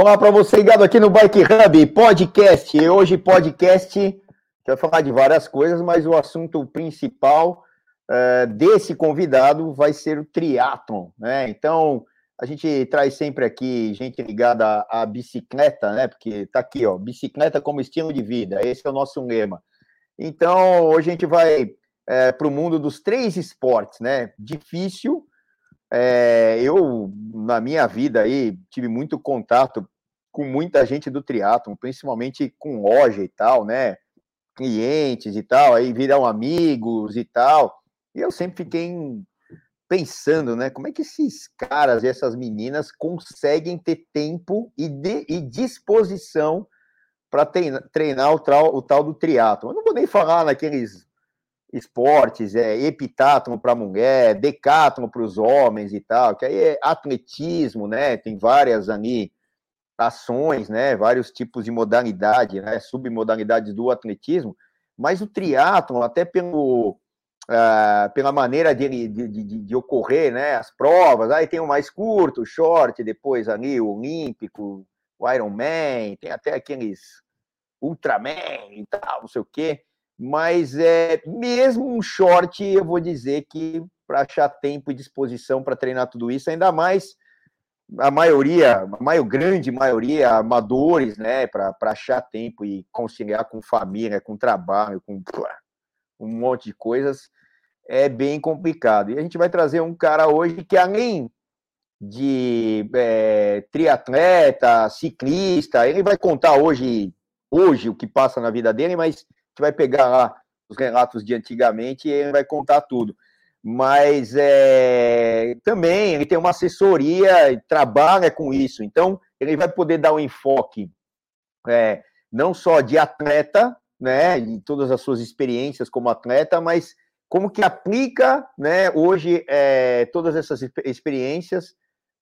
Olá para você ligado aqui no Bike Hub Podcast. Hoje podcast vai falar de várias coisas, mas o assunto principal uh, desse convidado vai ser o triatlon, né? Então a gente traz sempre aqui gente ligada à, à bicicleta, né? Porque tá aqui, ó, bicicleta como estilo de vida. Esse é o nosso lema. Então hoje a gente vai é, para o mundo dos três esportes, né? Difícil, é, eu, na minha vida aí, tive muito contato com muita gente do triatlon, principalmente com loja e tal, né? Clientes e tal, aí viram amigos e tal. E eu sempre fiquei pensando, né? Como é que esses caras e essas meninas conseguem ter tempo e, de, e disposição para treinar, treinar o, tal, o tal do triatlon? Eu não vou nem falar naqueles esportes, é epitátono para mulher, decátono para os homens e tal, que aí é atletismo, né? Tem várias ali ações, né? Vários tipos de modalidade, né? Submodalidades do atletismo, mas o triatlo, até pelo uh, pela maneira de, de, de, de, ocorrer, né? As provas, aí tem o mais curto, o short, depois ali o olímpico, o Ironman, tem até aqueles Ultraman e tal, não sei o quê mas é mesmo um short, eu vou dizer que para achar tempo e disposição para treinar tudo isso, ainda mais a maioria, a maior, grande maioria, amadores, né, para achar tempo e conciliar com família, com trabalho, com um monte de coisas, é bem complicado. E a gente vai trazer um cara hoje que, além de é, triatleta, ciclista, ele vai contar hoje, hoje o que passa na vida dele, mas gente vai pegar lá os relatos de antigamente e ele vai contar tudo. Mas é, também ele tem uma assessoria, trabalha com isso, então ele vai poder dar um enfoque é, não só de atleta, né, de todas as suas experiências como atleta, mas como que aplica, né, hoje é, todas essas experiências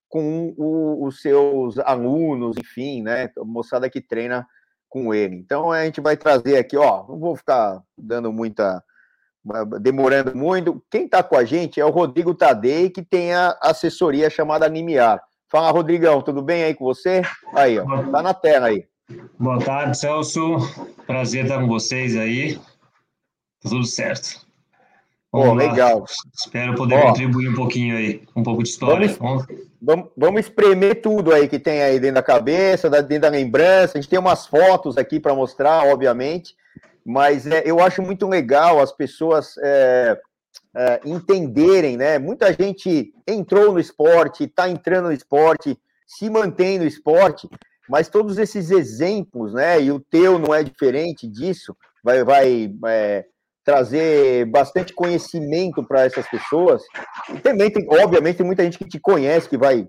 com o, os seus alunos, enfim, né, moçada que treina com ele. Então a gente vai trazer aqui, ó, não vou ficar dando muita demorando muito. Quem está com a gente é o Rodrigo Tadei, que tem a assessoria chamada Animiar. Fala, Rodrigão, tudo bem aí com você? Aí, ó, tá na tela aí. Boa tarde, Celso. Prazer estar com vocês aí. Tudo certo. Pô, legal. Espero poder contribuir um pouquinho aí, um pouco de história. Vamos, vamos, vamos espremer tudo aí que tem aí dentro da cabeça, dentro da lembrança. A gente tem umas fotos aqui para mostrar, obviamente, mas é, eu acho muito legal as pessoas é, é, entenderem, né? Muita gente entrou no esporte, está entrando no esporte, se mantém no esporte, mas todos esses exemplos, né? E o teu não é diferente disso, vai, vai é, trazer bastante conhecimento para essas pessoas. E também tem, obviamente, tem muita gente que te conhece, que vai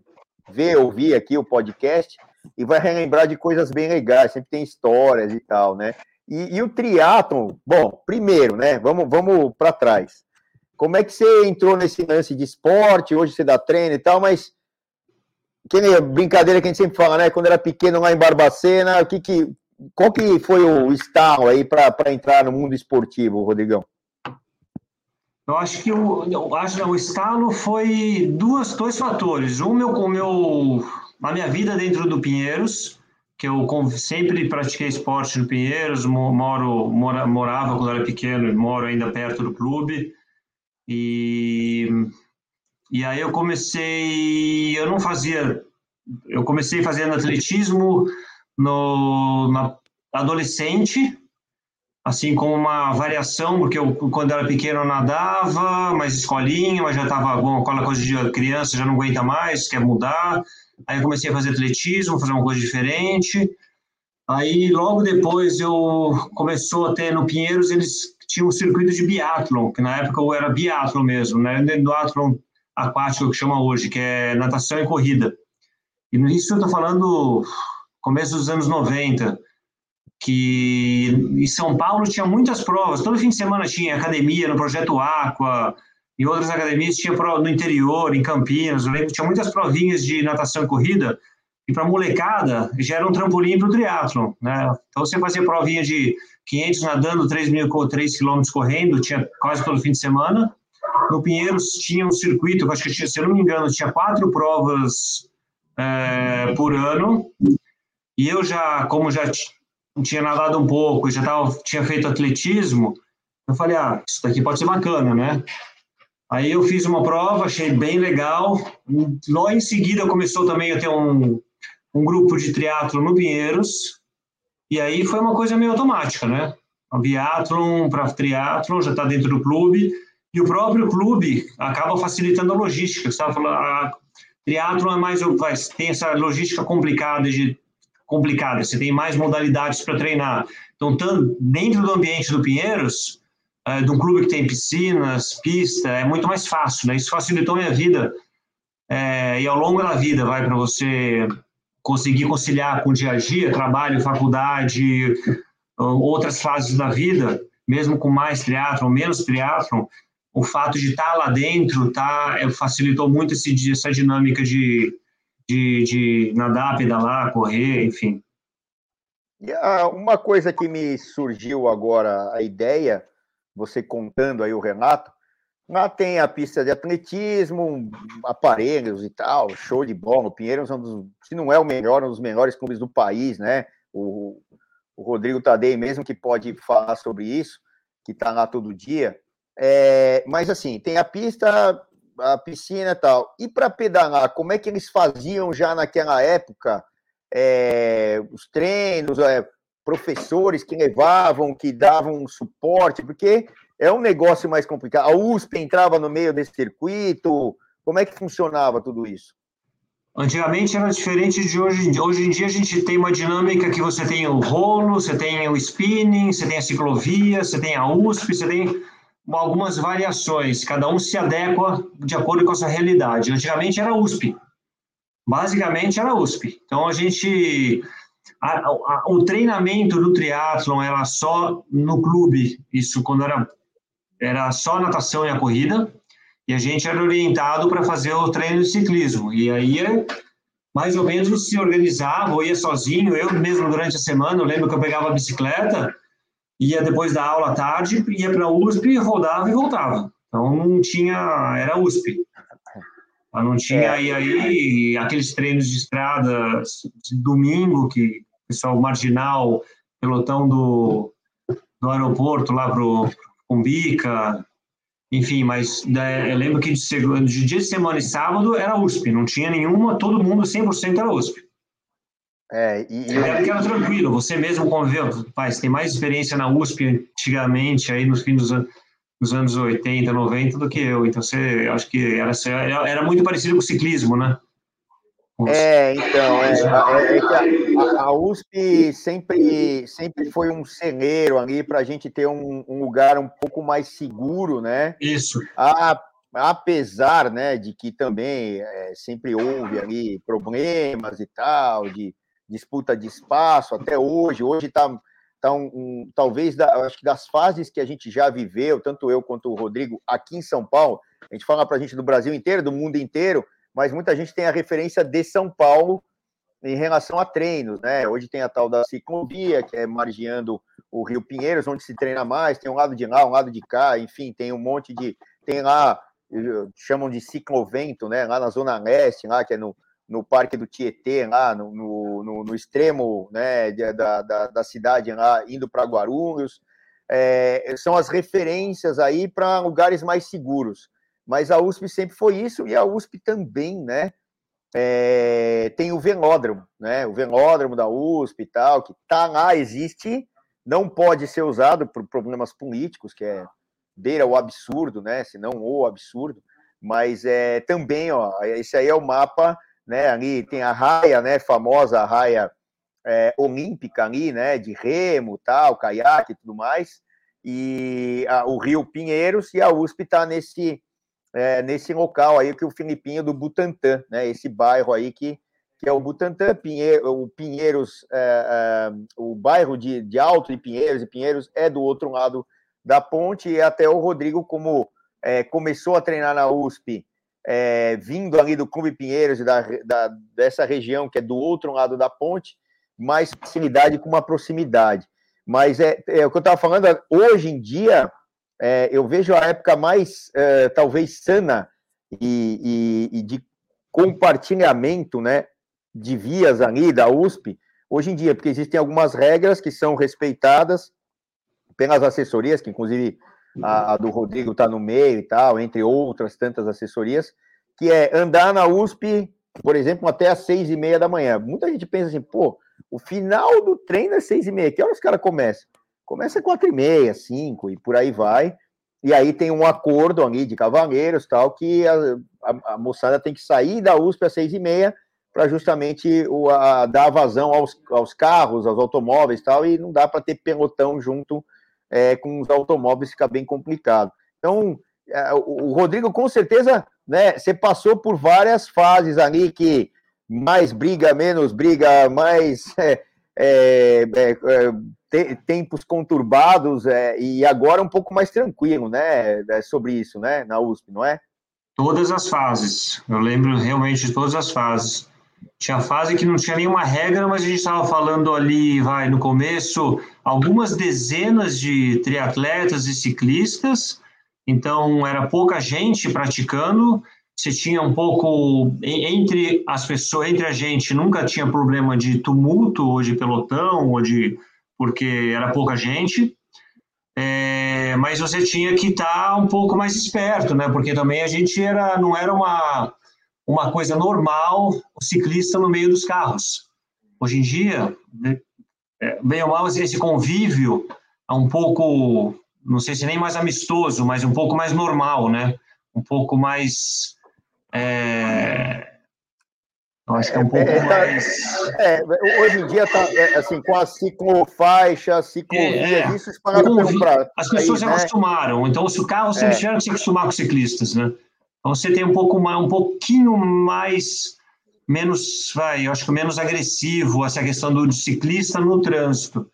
ver, ouvir aqui o podcast e vai relembrar de coisas bem legais, sempre tem histórias e tal, né? E, e o triatlon, bom, primeiro, né? Vamos, vamos para trás. Como é que você entrou nesse lance de esporte? Hoje você dá treino e tal, mas que nem brincadeira que a gente sempre fala, né? Quando era pequeno lá em Barbacena, o que que qual que foi o estalo aí para entrar no mundo esportivo, Rodrigão? Eu acho que o, eu acho o estalo foi duas, dois fatores. Um, meu, o meu, a minha vida dentro do Pinheiros, que eu sempre pratiquei esporte no Pinheiros, moro, mora, morava quando era pequeno, moro ainda perto do clube. E, e aí eu comecei, eu não fazia, eu comecei fazendo atletismo, no, na adolescente, assim como uma variação, porque eu, quando era pequeno eu nadava, mais escolinha, mas já estava com aquela coisa de criança, já não aguenta mais, quer mudar. Aí eu comecei a fazer atletismo, fazer uma coisa diferente. Aí logo depois eu começou a ter no Pinheiros, eles tinham um circuito de biatlon, que na época eu era biatlon mesmo, né? Do atlon aquático que chama hoje, que é natação e corrida. E isso eu estou falando começo dos anos 90, que em São Paulo tinha muitas provas, todo fim de semana tinha academia no Projeto Aqua, e outras academias tinha no interior, em Campinas, eu lembro, tinha muitas provinhas de natação e corrida, e para molecada já era um trampolim para o triatlon, né? Então você fazia provinha de 500 nadando, 3 mil, 3 quilômetros correndo, tinha quase todo fim de semana. No Pinheiros tinha um circuito, acho que tinha, se eu não me engano, tinha quatro provas é, por ano, E eu já, como já tinha nadado um pouco, já tava, tinha feito atletismo, eu falei, ah, isso daqui pode ser bacana, né? Aí eu fiz uma prova, achei bem legal. Logo em seguida começou também a ter um, um grupo de triatlo no Pinheiros. E aí foi uma coisa meio automática, né? A biathlon para triatlon já está dentro do clube. E o próprio clube acaba facilitando a logística. Você falando, a triatlon é mais, tem essa logística complicada de complicada. Você tem mais modalidades para treinar. Então, dentro do ambiente do Pinheiros, é, de um clube que tem piscinas, pista, é muito mais fácil, né? Isso facilitou minha vida. É, e ao longo da vida, vai para você conseguir conciliar com o dia a dia, trabalho, faculdade, outras fases da vida, mesmo com mais triatlon, menos triatlon, o fato de estar tá lá dentro tá, é, facilitou muito esse, essa dinâmica de, de, de nadar, pedalar, correr, enfim. E uma coisa que me surgiu agora a ideia você contando aí o Renato, lá tem a pista de atletismo, aparelhos e tal, show de bola. O Pinheiros é um dos, se não é o melhor, um dos melhores clubes do país, né? O, o Rodrigo Tadei mesmo que pode falar sobre isso, que está lá todo dia. É, mas assim, tem a pista, a piscina e tal. E para pedalar, como é que eles faziam já naquela época? É, os treinos, é, professores que levavam, que davam suporte, porque é um negócio mais complicado. A USP entrava no meio desse circuito, como é que funcionava tudo isso? Antigamente era diferente de hoje em dia. Hoje em dia a gente tem uma dinâmica que você tem o rolo, você tem o spinning, você tem a ciclovia, você tem a USP, você tem algumas variações. Cada um se adequa de acordo com a sua realidade. Antigamente era USP. Basicamente era USP. Então a gente a, a, o treinamento do triatlon era só no clube, isso quando era, era só natação e a corrida, e a gente era orientado para fazer o treino de ciclismo. E aí, mais ou menos, se organizava, ou ia sozinho, eu mesmo durante a semana, eu lembro que eu pegava a bicicleta, ia depois da aula à tarde, ia para a USP, rodava e voltava. Então, não tinha, era USP. Não tinha é. aí, aí aqueles treinos de estrada de domingo que pessoal marginal, pelotão do, do aeroporto lá pro Cumbica, enfim, mas né, eu lembro que de, de dia de semana e sábado era USP, não tinha nenhuma, todo mundo 100% era USP. É, e, e era, era tranquilo, você mesmo conviveu, você tem mais experiência na USP antigamente, aí nos fins dos anos nos anos 80, 90 do que eu. Então, você acho que era, era muito parecido com o ciclismo, né? É, então, é, é, é a, a, USP sempre, sempre foi um celeiro ali para a gente ter um, um, lugar um pouco mais seguro, né? Isso. A, apesar, né, de que também é, sempre houve ali problemas e tal, de disputa de espaço até hoje. Hoje está tá um, talvez da, acho que das fases que a gente já viveu, tanto eu quanto o Rodrigo aqui em São Paulo, a gente fala para a gente do Brasil inteiro, do mundo inteiro mas muita gente tem a referência de São Paulo em relação a treinos, né? Hoje tem a tal da ciclovia, que é margeando o Rio Pinheiros, onde se treina mais, tem um lado de lá, um lado de cá, enfim, tem um monte de. Tem lá, chamam de ciclovento, né? Lá na Zona Leste, lá, que é no, no Parque do Tietê, lá no, no, no extremo né, da, da, da, cidade, lá, indo para Guarulhos. É, são as referências aí para lugares mais seguros mas a USP sempre foi isso, e a USP também, né? É, tem o velódromo, né? O velódromo da USP e tal, que tá lá, existe, não pode ser usado por problemas políticos, que é beira o absurdo, né? Se não o absurdo, mas é também, ó, esse aí é o mapa, né? Ali tem a raia, né? Famosa raia é, olímpica ali, né? De remo, tal, caiaque e tudo mais, e a, o Rio Pinheiros e a USP está nesse é, nesse local aí que o Filipinho do Butantã, né? Esse bairro aí que, que é o Butantã, Pinheiro, o Pinheiros, é, é, o bairro de, de Alto de Pinheiros e Pinheiros é do outro lado da ponte e até o Rodrigo como é, começou a treinar na USP, é, vindo ali do Clube Pinheiros da, da, dessa região que é do outro lado da ponte, mais facilidade com uma proximidade. Mas é, é o que eu estava falando, hoje em dia é, eu vejo a época mais, é, talvez, sana e, e, e, de compartilhamento né, de vias ali da USP, hoje em dia, porque existem algumas regras que são respeitadas pelas assessorias, que inclusive a, a do Rodrigo está no meio e tal, entre outras tantas assessorias, que é andar na USP, por exemplo, até às seis e meia da manhã. Muita gente pensa assim, pô, o final do treino é seis e meia, que horas os caras começam? Começa quatro e meia, cinco, e por aí vai. E aí tem um acordo ali de cavaleiros, tal, que a, a, a moçada tem que sair da USP às seis e meia para justamente o, a, dar vazão aos, aos carros, aos automóveis tal, e não dá para ter pelotão junto é, com os automóveis, fica bem complicado. Então, é, o, Rodrigo, com certeza, né, você passou por várias fases ali que mais briga, menos briga, mais é, é, é, é tempos conturbados e agora um pouco mais tranquilo, né, sobre isso, né, na USP, não é? Todas as fases. Eu lembro realmente de todas as fases. Tinha fase que não tinha nenhuma regra, mas a gente estava falando ali, vai, no começo, algumas dezenas de triatletas e ciclistas, então era pouca gente praticando, você tinha um pouco entre as pessoas, entre a gente, nunca tinha problema de tumulto ou de pelotão ou de porque era pouca gente. É, mas você tinha que estar tá um pouco mais esperto, né? Porque também a gente era não era uma uma coisa normal o ciclista no meio dos carros. Hoje em dia, né, é, bem ou mal, esse convívio é um pouco, não sei se nem mais amistoso, mas um pouco mais normal, né? Um pouco mais. É... Eu acho que é um pouco é, tá, mais. É, hoje em dia está assim, com a ciclofaixa, ciclovias, isso espalhado pelo prato. As pessoas já né? acostumaram, então se o carro sempre tiveram que se acostumar com ciclistas, né? Então você tem um pouco mais, um pouquinho mais menos, vai, eu acho que menos agressivo essa questão do ciclista no trânsito.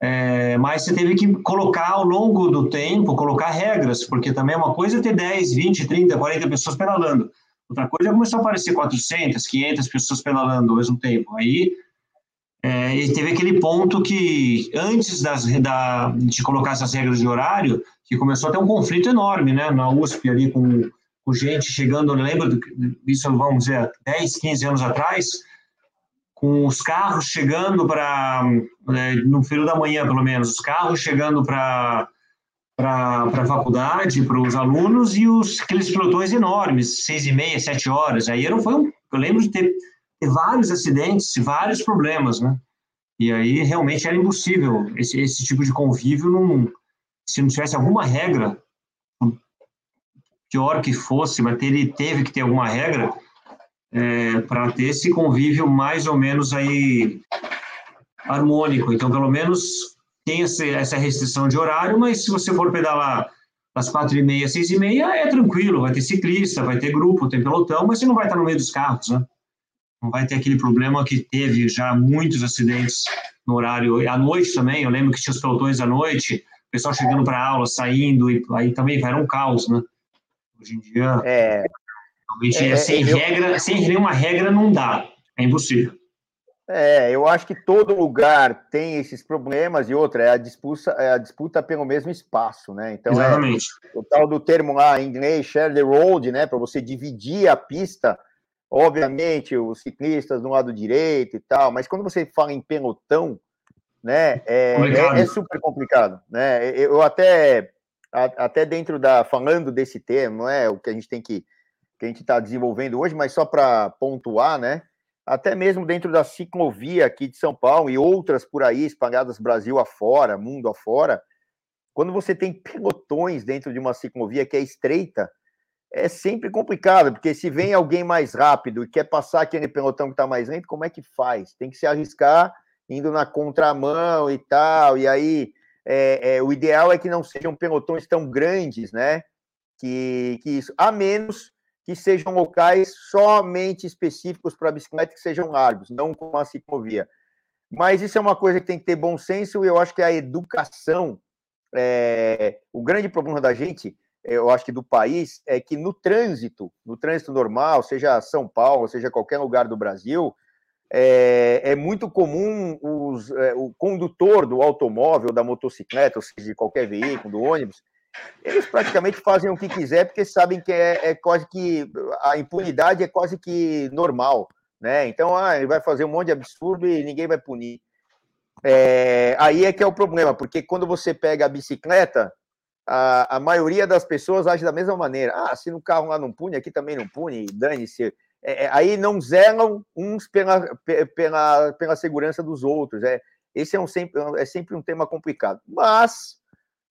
É, mas você teve que colocar ao longo do tempo, colocar regras, porque também é uma coisa ter 10, 20, 30, 40 pessoas pedalando. Outra coisa é começou a aparecer 400, 500 pessoas pedalando ao mesmo tempo. Aí é, e teve aquele ponto que, antes das, da, de colocar essas regras de horário, que começou a ter um conflito enorme, né, na USP ali com com gente chegando, eu lembro disso, vamos dizer, 10, 15 anos atrás, com os carros chegando para, né, no período da manhã pelo menos, os carros chegando para para a faculdade, para os alunos, e os, aqueles pelotões enormes, seis e meia, sete horas. Aí era, foi um, eu lembro de ter, ter vários acidentes, vários problemas, né? E aí realmente era impossível esse, esse tipo de convívio, não, se não tivesse alguma regra pior que fosse, mas ele teve que ter alguma regra é, para ter esse convívio mais ou menos aí harmônico. Então, pelo menos tem essa restrição de horário, mas se você for pedalar às quatro e meia, seis e meia, é tranquilo, vai ter ciclista, vai ter grupo, tem pelotão, mas você não vai estar no meio dos carros, né? Não vai ter aquele problema que teve já muitos acidentes no horário, à noite também, eu lembro que tinha os pelotões à noite, o pessoal chegando para aula, saindo, e aí também era um caos, né? Hoje em dia, é, realmente, é, sem eu, regra, sem nenhuma regra não dá, é impossível. É, eu acho que todo lugar tem esses problemas e outra é a disputa, é a disputa pelo mesmo espaço, né? Então é Exatamente. é o tal do termo lá em inglês share the road, né? Para você dividir a pista, obviamente os ciclistas do lado direito e tal, mas quando você fala em pelotão, né? É, é, é super complicado, né? Eu até até dentro da falando desse termo, não é o que a gente tem que que a gente está desenvolvendo hoje, mas só para pontuar, né? Até mesmo dentro da ciclovia aqui de São Paulo e outras por aí espalhadas Brasil afora, mundo afora, quando você tem pelotões dentro de uma ciclovia que é estreita, é sempre complicado, porque se vem alguém mais rápido e quer passar aquele pelotão que está mais lento, como é que faz? Tem que se arriscar indo na contramão e tal, e aí é, é, o ideal é que não sejam pelotões tão grandes, né? Que, que isso, a menos que sejam locais somente específicos para bicicleta que sejam largos, não como a ciclovia. Mas isso é uma coisa que tem que ter bom senso e eu acho que a educação, é, o grande problema da gente, eu acho que do país, é que no trânsito, no trânsito normal, seja São Paulo, seja qualquer lugar do Brasil, é, é muito comum os, é, o condutor do automóvel, da motocicleta, ou seja, de qualquer veículo, do ônibus, eles praticamente fazem o que quiser, porque sabem que é, é quase que a impunidade é quase que normal né? Então, ah, ele vai fazer um monte de absurdo e ninguém vai punir. É, aí é que é o problema, porque quando você pega a bicicleta, a, a maioria das pessoas age da mesma maneira. Ah, se no carro lá não pune, aqui também não pune, dane-se. É, é, aí não zelam uns pela, pela, pela segurança dos outros. É, esse é, um, sempre, é sempre um tema complicado. Mas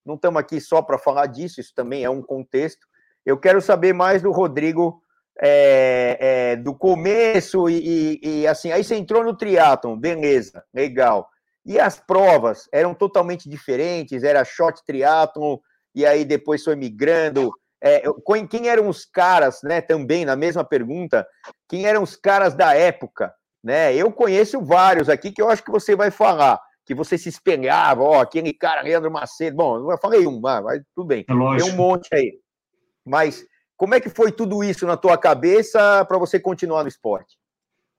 não estamos aqui só para falar disso, isso também é um contexto. Eu quero saber mais do Rodrigo é, é, do começo e, e, e, assim, aí você entrou no triatlon, beleza, legal. E as provas eram totalmente diferentes, era short triatlon, e aí depois foi migrando. É, quem eram os caras, né? Também na mesma pergunta, quem eram os caras da época, né? Eu conheço vários aqui que eu acho que você vai falar, que você se espelhava, ó, aquele cara, Leandro Macedo. Bom, eu falei um, mas tudo bem. É Tem um monte aí. Mas como é que foi tudo isso na tua cabeça para você continuar no esporte?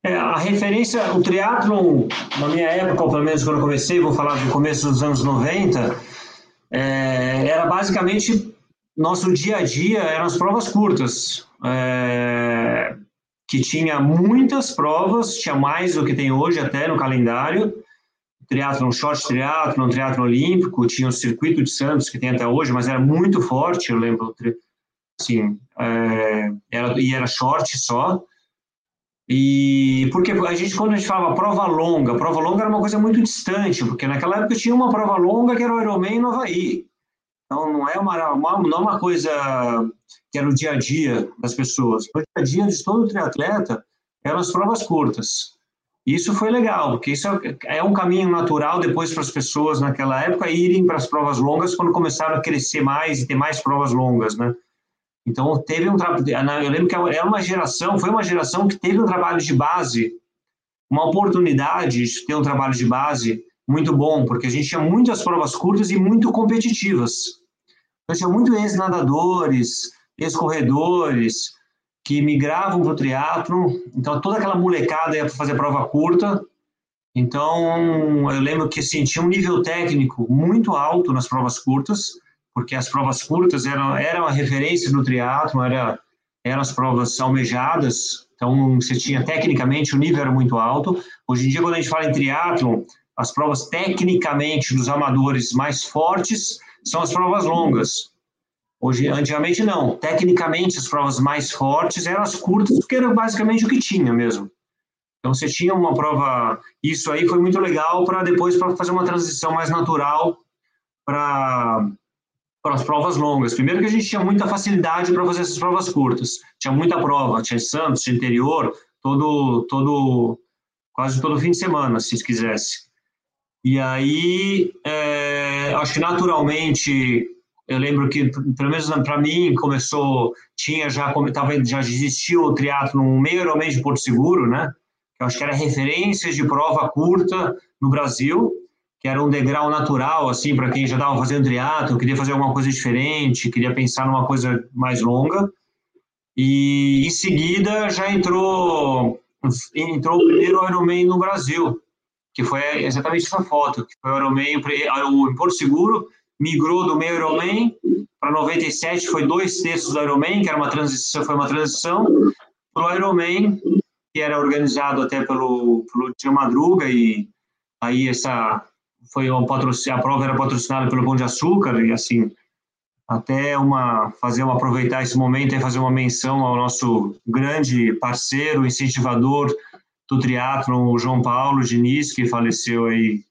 É, a referência, o triatlon, na minha época, ou pelo menos quando eu comecei, vou falar do começo dos anos 90, é, era basicamente nosso dia a dia eram as provas curtas, é, que tinha muitas provas, tinha mais do que tem hoje até no calendário, triatlon short triatlon, triatlon olímpico, tinha o circuito de Santos que tem até hoje, mas era muito forte, eu lembro, assim, é, era, e era short só, e porque a gente, quando a gente falava prova longa, prova longa era uma coisa muito distante, porque naquela época tinha uma prova longa que era o Ironman no Havaí. Então não é uma, uma, não é uma coisa que era o dia a dia das pessoas. O dia a dia de todo triatleta eram as provas curtas. Isso foi legal, porque isso é, é um caminho natural depois para as pessoas naquela época irem para as provas longas quando começaram a crescer mais e ter mais provas longas, né? Então, teve um trabalho. Eu lembro que é uma geração, foi uma geração que teve um trabalho de base, uma oportunidade de ter um trabalho de base muito bom, porque a gente tinha muitas provas curtas e muito competitivas. Então, tinha muito ex-nadadores, ex-corredores, que migravam para o triatlo. Então, toda aquela molecada ia fazer prova curta. Então, eu lembro que assim, tinha um nível técnico muito alto nas provas curtas porque as provas curtas eram, eram a referência do triatlo, era, eram as provas almejadas, então você tinha tecnicamente o nível era muito alto. Hoje em dia, quando a gente fala em triatlo, as provas tecnicamente dos amadores mais fortes são as provas longas. Hoje, antigamente não. Tecnicamente, as provas mais fortes eram as curtas, porque era basicamente o que tinha mesmo. Então, você tinha uma prova. Isso aí foi muito legal para depois para fazer uma transição mais natural para para as provas longas. Primeiro que a gente tinha muita facilidade para fazer essas provas curtas. Tinha muita prova, tinha Santos, tinha interior, todo, todo, quase todo fim de semana, se quisesse. E aí, é, acho que naturalmente, eu lembro que, pelo menos para mim, começou, tinha já, tava, já existiu o triatlo no meio Ironman de Porto Seguro, né? Acho que era referência de prova curta no Brasil, que era um degrau natural, assim, para quem já estava fazendo triatlo, queria fazer alguma coisa diferente, queria pensar numa coisa mais longa. E em seguida já entrou entrou o primeiro Ironman no Brasil, que foi exatamente essa foto, que foi o Ironman o, em Porto Seguro, migrou do meio Ironman para 97, foi dois terços do Ironman, que era uma transição, foi uma transição para o Ironman, que era organizado até pelo, pelo Tio Madruga e aí essa foi um patrocínio, a prova era patrocinada pelo Pão de Açúcar e assim até uma fazer um aproveitar esse momento e fazer uma menção ao nosso grande parceiro, incentivador do triatlo, o João Paulo Diniz, que faleceu aí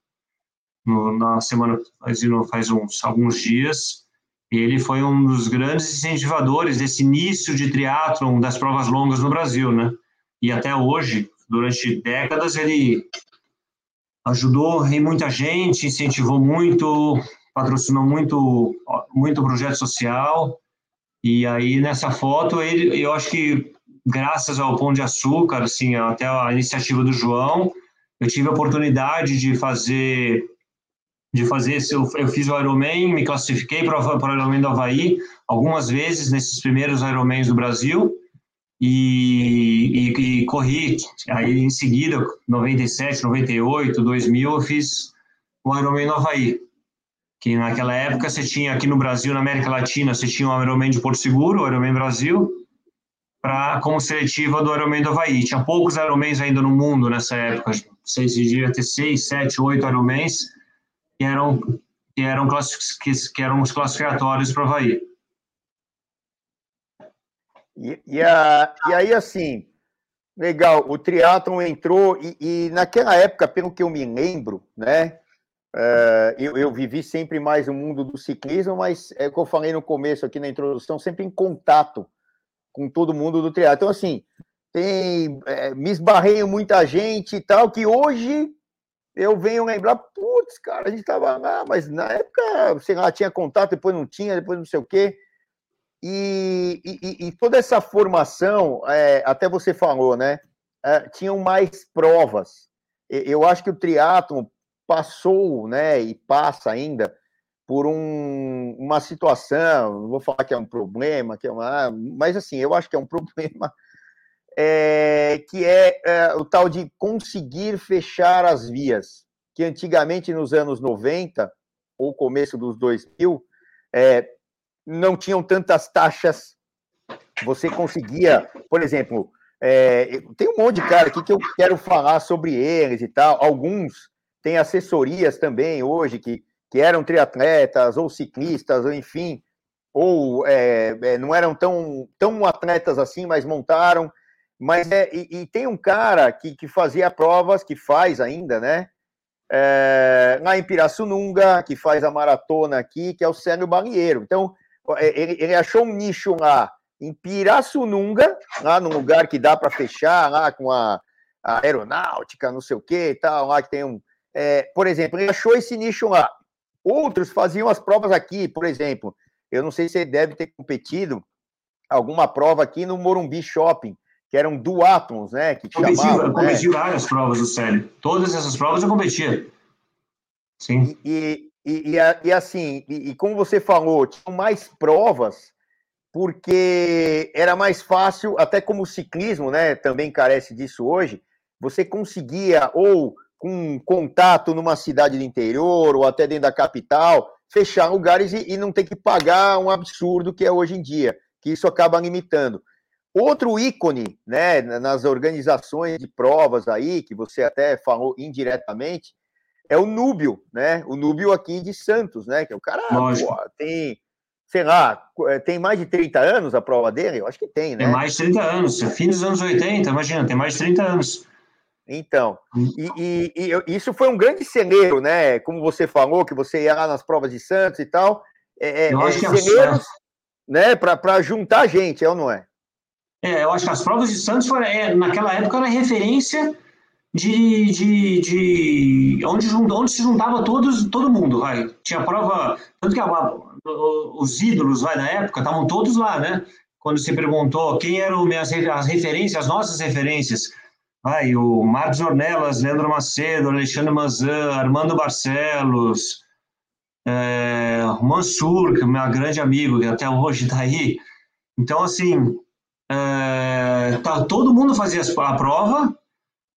no, na semana faz, faz uns alguns dias. Ele foi um dos grandes incentivadores desse início de triatlon das provas longas no Brasil, né? E até hoje, durante décadas, ele ajudou em muita gente, incentivou muito, patrocinou muito, muito projeto social. E aí nessa foto ele, eu acho que graças ao Pão de Açúcar, assim, até a iniciativa do João, eu tive a oportunidade de fazer de fazer eu, eu fiz o Ironman, me classifiquei para o Ironman do Havaí algumas vezes nesses primeiros Ironmans do Brasil e, e, e, corri. Aí em seguida, 97, 98, 2000, eu fiz o Ironman no Havaí. Que naquela época você tinha aqui no Brasil, na América Latina, você tinha o Ironman de Porto Seguro, o Ironman Brasil. Para como seletiva do Ironman do Havaí. Tinha poucos Ironmans ainda no mundo nessa época, sei se devia ter seis, sete, oito Ironmans, que eram, que eram, que, que eram os classificatórios para o Havaí. E, e, a, e aí, assim, legal, o triatlon entrou, e, e, naquela época, pelo que eu me lembro, né, uh, eu, eu, vivi sempre mais o mundo do ciclismo, mas é o que eu falei no começo aqui na introdução, sempre em contato com todo mundo do triatlo. Então, assim, tem, é, me esbarrei muita gente e tal, que hoje eu venho lembrar, putz, cara, a gente tava lá, mas na época, sei lá, tinha contato, depois não tinha, depois não sei o quê. E, e, e toda essa formação, é, até você falou, né? É, tinham mais provas. Eu acho que o triatlo passou, né, e passa ainda por um, uma situação, não vou falar que é um problema, que é uma, mas assim, eu acho que é um problema, é, que é, é, o tal de conseguir fechar as vias, que antigamente nos anos 90, ou começo dos 2000, é, não tinham tantas taxas, você conseguia, por exemplo, é, tem um monte de cara aqui que eu quero falar sobre eles e tal, alguns têm assessorias também hoje que que eram triatletas ou ciclistas, ou enfim, ou é, é, não eram tão, tão atletas assim, mas montaram. Mas é, e, e, tem um cara que, que fazia provas, que faz ainda, né? É, lá em Pirassununga, que faz a maratona aqui, que é o Célio Balieiro. Então, é, ele, ele achou um nicho lá em Pirassununga, lá num lugar que dá para fechar, lá com a, a, aeronáutica, não sei o que e tal, lá que tem um. É, por exemplo, ele achou esse nicho lá. Outros faziam as provas aqui, por exemplo. Eu não sei se ele deve ter competido alguma prova aqui no Morumbi Shopping, que eram duatons, né? Que competi, chamavam, eu competi né? várias provas do Célio. Todas essas provas eu competia. Sim. E, e, e, e assim, e, e, como você falou, tinham mais provas, porque era mais fácil, até como o ciclismo, né? Também carece disso hoje, você conseguia ou com contato numa cidade do interior ou até dentro da capital, fechar lugares e, e não ter que pagar um absurdo que é hoje em dia, que isso acaba limitando. Outro ícone, né, nas organizações de provas aí, que você até falou indiretamente, é o Núbio, né? O Núbio aqui de Santos, né? Que é o cara pô, tem, sei lá, é, tem mais de 30 anos a prova dele? Eu acho que tem, né? Tem mais de 30 anos, fim dos anos 80, imagina, tem mais de 30 anos. Então, hum. e, e, e, isso foi um grande celeiro, né? Como você falou, que você ia lá nas provas de Santos e tal. É, é, é celeiros, né? Para juntar gente, é ou não é? É, eu acho que as provas de Santos, foram, é, naquela época, era referência de, de, de onde, onde se juntava todos, todo mundo, vai. Tinha prova, tanto que a, os ídolos vai, da época estavam todos lá, né? Quando se perguntou quem eram as referências, as nossas referências Aí, o Marcos Ornelas, Leandro Macedo, Alexandre Mazan, Armando Barcelos, é, Mansur, que é meu grande amigo, que até hoje está aí. Então, assim, é, tá, todo mundo fazia a prova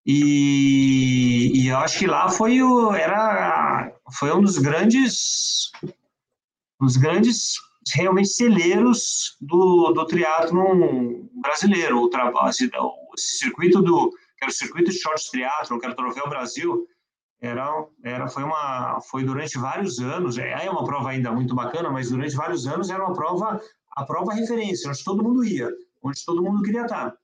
e, e eu acho que lá foi, o, era, foi um dos grandes, dos grandes realmente celeiros do, do triatlon brasileiro, o, trabalho, o circuito do que era o circuito de short triathlon, que era o Troféu Brasil, era, era, foi, uma, foi durante vários anos, é, é uma prova ainda muito bacana, mas durante vários anos era uma prova, a prova referência, onde todo mundo ia, onde todo mundo queria estar.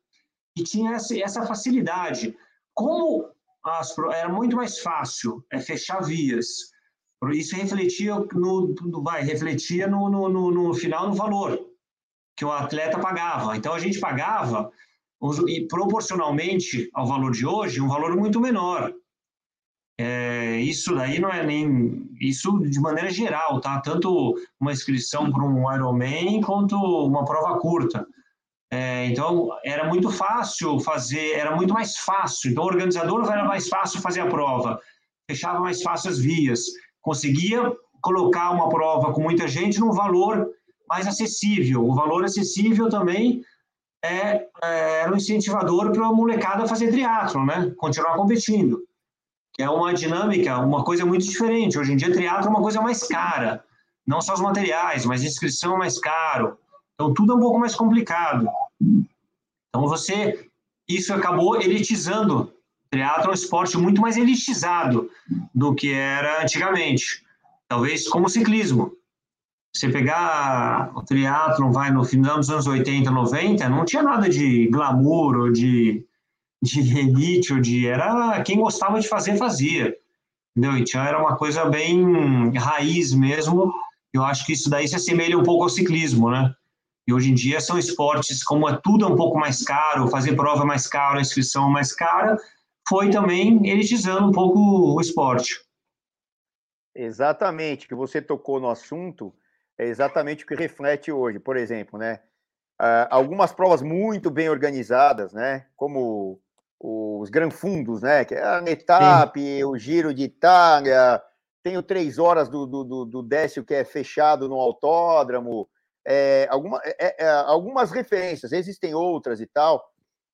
E tinha essa, essa facilidade. Como as, era muito mais fácil é, fechar vias, isso refletia no, no vai, refletia no, no, no, no final no valor que o atleta pagava. Então a gente pagava e proporcionalmente ao valor de hoje, um valor muito menor. É, isso daí não é nem isso de maneira geral, tá? Tanto uma inscrição para um Ironman quanto uma prova curta. É, então era muito fácil fazer, era muito mais fácil. Então o organizador era mais fácil fazer a prova, fechava mais fácil as vias, conseguia colocar uma prova com muita gente num valor mais acessível. O valor acessível também é, é, era um incentivador para a molecada fazer triatlo, né? Continuar competindo. Que é uma dinâmica, uma coisa muito diferente. Hoje em dia, triatlo é uma coisa mais cara. Não só os materiais, mas inscrição é mais caro. Então, tudo é um pouco mais complicado. Então você, isso acabou elitizando. Triatlo é um esporte muito mais elitizado do que era antigamente. Talvez como o ciclismo. Você pegar o triatlo, vai no final dos anos 80, 90, não tinha nada de glamour ou de, de elite, ou de... Era quem gostava de fazer, fazia. Entendeu? Então era uma coisa bem raiz mesmo. Eu acho que isso daí se assemelha um pouco ao ciclismo, né? E hoje em dia são esportes, como é tudo um pouco mais caro, fazer prova é mais caro, a inscrição é mais cara, foi também elitizando um pouco o esporte. Exatamente, que você tocou no assunto, é exatamente o que reflete hoje. Por exemplo, né? Uh, algumas provas muito bem organizadas, né? Como os Gran Fundos, né? Que é a Netap, Sim. o Giro de Itália, tem o três horas do, do, do, Décio que é fechado no autódromo, é, alguma, é, é, algumas referências, existem outras e tal,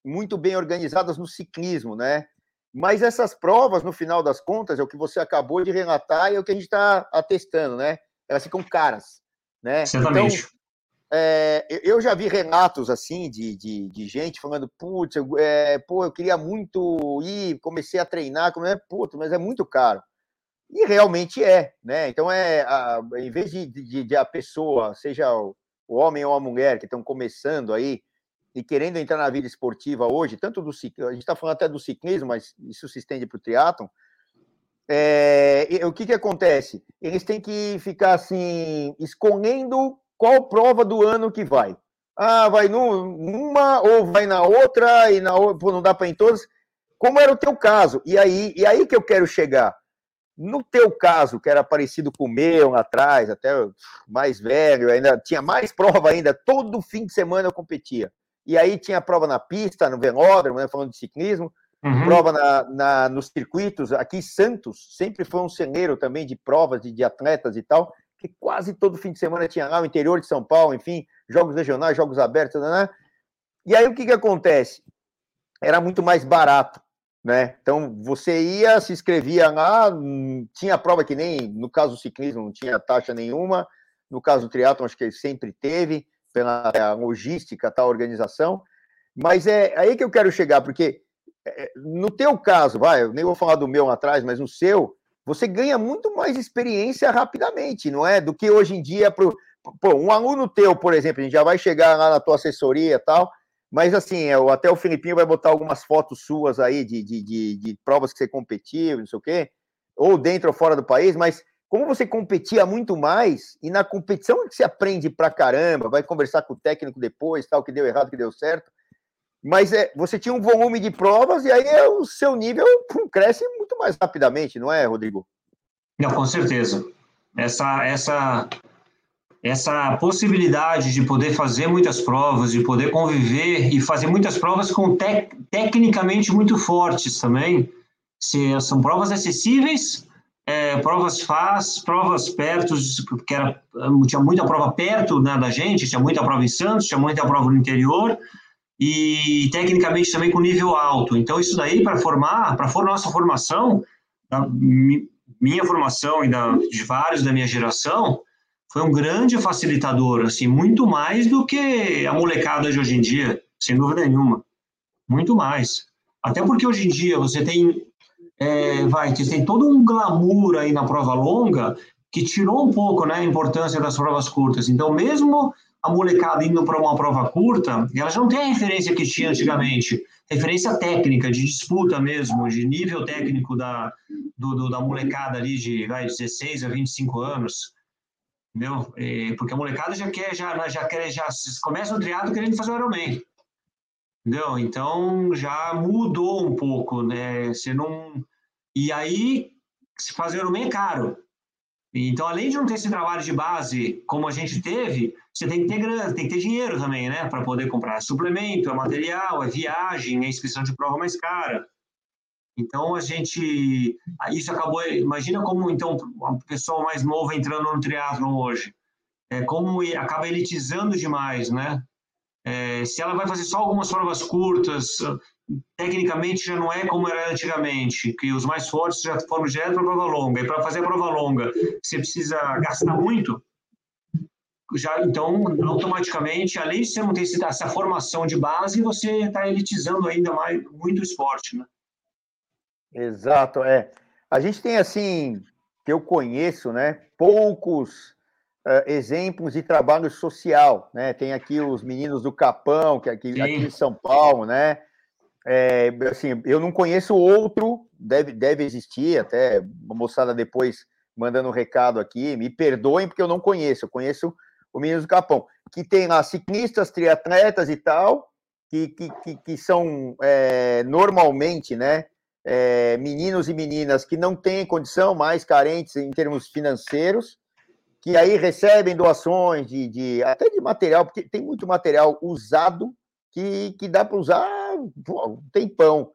muito bem organizadas no ciclismo, né? Mas essas provas, no final das contas, é o que você acabou de relatar e é o que a gente está atestando, né? Elas ficam caras, né? Certamente. Então, é, eu já vi relatos assim de, de, de gente falando, putz, eu, é, pô, eu queria muito ir, comecei a treinar, como é, putz, mas é muito caro. E realmente é, né? Então é, a, em vez de, de, de, a pessoa, seja o, o homem ou a mulher que estão começando aí e querendo entrar na vida esportiva hoje, tanto do ciclismo, a gente está falando até do ciclismo, mas isso se estende para o triatlon, é, o que que acontece? Eles têm que ficar assim, escolhendo qual prova do ano que vai. Ah, vai numa ou vai na outra e na outra, não dá para em todas. Como era o teu caso? E aí, e aí que eu quero chegar. No teu caso, que era parecido com o meu lá atrás, até mais velho, ainda tinha mais prova ainda, todo fim de semana eu competia. E aí tinha prova na pista, no velódromo, né, falando de ciclismo, uhum. prova na, na, nos circuitos. Aqui Santos sempre foi um celeiro também de provas de, de atletas e tal que quase todo fim de semana tinha lá, o interior de São Paulo, enfim, jogos regionais, jogos abertos, né, né? E aí o que que acontece? Era muito mais barato, né? Então você ia, se inscrevia lá, tinha prova que nem, no caso do ciclismo, não tinha taxa nenhuma, no caso do triatlo acho que sempre teve, pela logística, tal organização, mas é aí que eu quero chegar, porque é, no teu caso, vai, eu nem vou falar do meu atrás, mas no seu, você ganha muito mais experiência rapidamente, não é? Do que hoje em dia. Pro, pô, um aluno teu, por exemplo, a gente já vai chegar lá na tua assessoria e tal, mas assim, é, até o Filipinho vai botar algumas fotos suas aí de, de, de, de provas que você competiu, não sei o quê, ou dentro ou fora do país, mas como você competia muito mais, e na competição que você aprende pra caramba, vai conversar com o técnico depois, tal, que deu errado, que deu certo, mas é, você tinha um volume de provas e aí é, o seu nível cresce muito mais rapidamente, não é, Rodrigo? Não, com certeza. Essa, essa, essa possibilidade de poder fazer muitas provas, de poder conviver e fazer muitas provas com tec, tecnicamente muito fortes também. Se, são provas acessíveis, é, provas fáceis, provas perto, porque era, tinha muita prova perto né, da gente, tinha muita prova em Santos, tinha muita prova no interior, e tecnicamente também com nível alto. Então, isso daí, para formar, para for nossa formação, minha formação e da, de vários da minha geração, foi um grande facilitador, assim, muito mais do que a molecada de hoje em dia, sem dúvida nenhuma. Muito mais. Até porque hoje em dia você tem, é, vai, você tem todo um glamour aí na prova longa que tirou um pouco né, a importância das provas curtas. Então, mesmo a molecada indo para uma prova curta, elas não têm a referência que tinha antigamente, referência técnica, de disputa mesmo, de nível técnico da, do, do, da molecada ali de vai, 16 a 25 anos. Entendeu? É, porque a molecada já quer, já, já quer, já começa no triado querendo fazer o Ironman. Entendeu? Então já mudou um pouco, né? Você não. E aí, se fazer o Ironman é caro. Então, além de não ter esse trabalho de base como a gente teve, você tem que ter grana, tem que ter dinheiro também, né? Para poder comprar suplemento, é material, é viagem, é inscrição de prova mais cara. Então, a gente... Isso acabou... Imagina como, então, uma pessoa mais nova entrando no triatlon hoje. É como acaba elitizando demais, né? É, se ela vai fazer só algumas provas curtas, tecnicamente já não é como era antigamente, que os mais fortes já foram direto para a prova longa. E para fazer a prova longa, você precisa gastar muito. já então automaticamente, além de você não ter essa formação de base, você está elitizando ainda mais muito o esporte, né? Exato, é. A gente tem assim, que eu conheço, né, poucos exemplos de trabalho social, né? Tem aqui os meninos do Capão, que aqui, aqui em São Paulo, né? É, assim, eu não conheço outro, deve, deve existir, até uma moçada depois mandando um recado aqui, me perdoem porque eu não conheço, eu conheço o Meninos do Capão, que tem lá ciclistas, triatletas e tal, que, que, que, que são é, normalmente, né, é, meninos e meninas que não têm condição, mais carentes em termos financeiros, que aí recebem doações de, de até de material, porque tem muito material usado que, que dá para usar um tempão.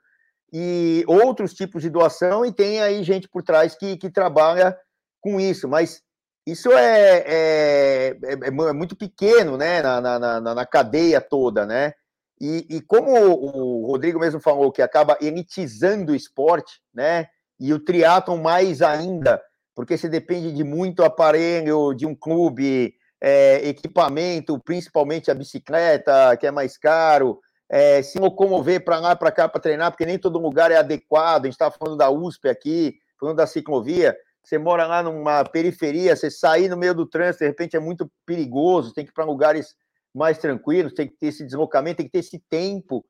E outros tipos de doação, e tem aí gente por trás que, que trabalha com isso, mas isso é, é, é, é muito pequeno né, na, na, na, cadeia toda, né? E, e, como o Rodrigo mesmo falou, que acaba elitizando o esporte, né? E o triatlon mais ainda, porque você depende de muito aparelho, de um clube, é, equipamento, principalmente a bicicleta, que é mais caro, é, se locomover para lá, para cá, para treinar, porque nem todo lugar é adequado. A gente estava falando da USP aqui, falando da ciclovia. Você mora lá numa periferia, você sair no meio do trânsito, de repente é muito perigoso, tem que ir para lugares mais tranquilos, tem que ter esse deslocamento, tem que ter esse tempo.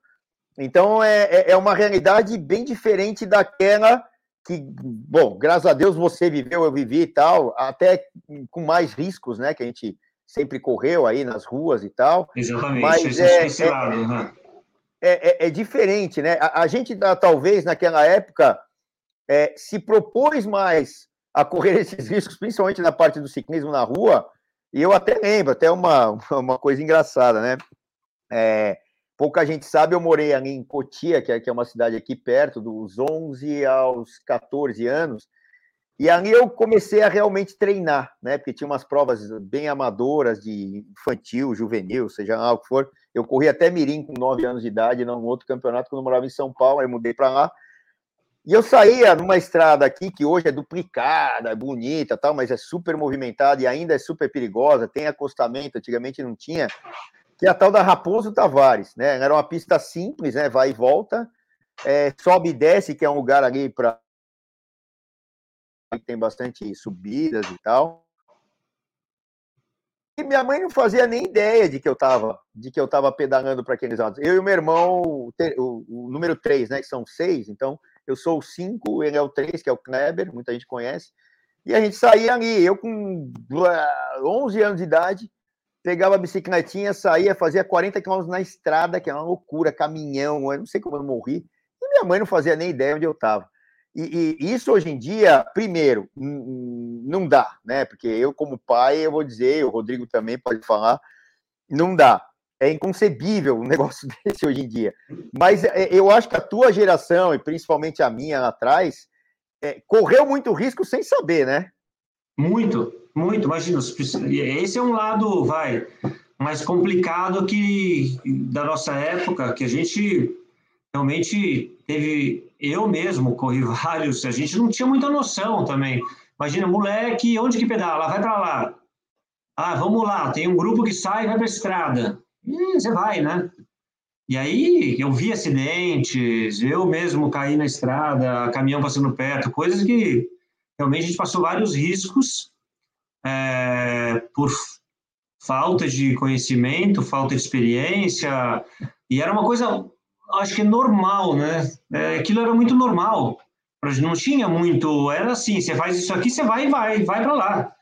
Então é, é, é uma realidade bem diferente daquela que, bom, graças a Deus você viveu, eu vivi e tal, até com mais riscos, né? Que a gente sempre correu aí nas ruas e tal. Exatamente. Mas é, é, lado, né? é, é, é, diferente, né? A, a, gente, talvez, naquela época, é, se propôs mais a correr esses riscos, principalmente na parte do ciclismo na rua, e eu até lembro, até uma, uma coisa engraçada, né? Pouca gente sabe, eu morei ali em Cotia, que é, é uma cidade aqui perto, dos 11 aos 14 anos, e ali eu comecei a realmente treinar, né? Porque tinha umas provas bem amadoras de infantil, juvenil, seja lá o que for. Eu corri até Mirim com 9 anos de idade, num outro campeonato, quando eu morava em São Paulo, aí mudei para lá. E eu saía numa estrada aqui, que hoje é duplicada, é bonita, tal, mas é super movimentada e ainda é super perigosa, tem acostamento, antigamente não tinha que é a tal da Raposo Tavares, né? Era uma pista simples, né? Vai e volta, é, sobe e desce, que é um lugar ali para tem bastante subidas e tal. E minha mãe não fazia nem ideia de que eu estava, de que eu tava pedalando para aqueles lados. Eu e o meu irmão, o, o, número 3, né, que são seis, então eu sou o 5, ele é o 3, que é o Kleber, muita gente conhece. E a gente saía ali, eu com 11 anos de idade, pegava a bicicletinha, saía, fazia 40 km na estrada, que é uma loucura, caminhão, eu não sei como eu morri. E minha mãe não fazia nem ideia onde eu estava. E, e, isso hoje em dia, primeiro, não dá, né? Porque eu, como pai, eu vou dizer, o Rodrigo também pode falar, não dá. É inconcebível um negócio desse hoje em dia. Mas é, eu acho que a tua geração, e principalmente a minha lá atrás, é, correu muito risco sem saber, né? Muito, muito. Imagina, esse é um lado, vai, mais complicado que da nossa época, que a gente realmente teve. Eu mesmo corri vários, a gente não tinha muita noção também. Imagina, moleque, onde que pedala? Vai para lá. Ah, vamos lá, tem um grupo que sai e vai para estrada. E você vai, né? E aí eu vi acidentes, eu mesmo caí na estrada, caminhão passando perto, coisas que realmente a gente passou vários riscos é, por falta de conhecimento, falta de experiência, e era uma coisa, acho que normal, né? É, aquilo era muito normal, não tinha muito, era assim, você faz isso aqui, você vai e vai, vai para lá.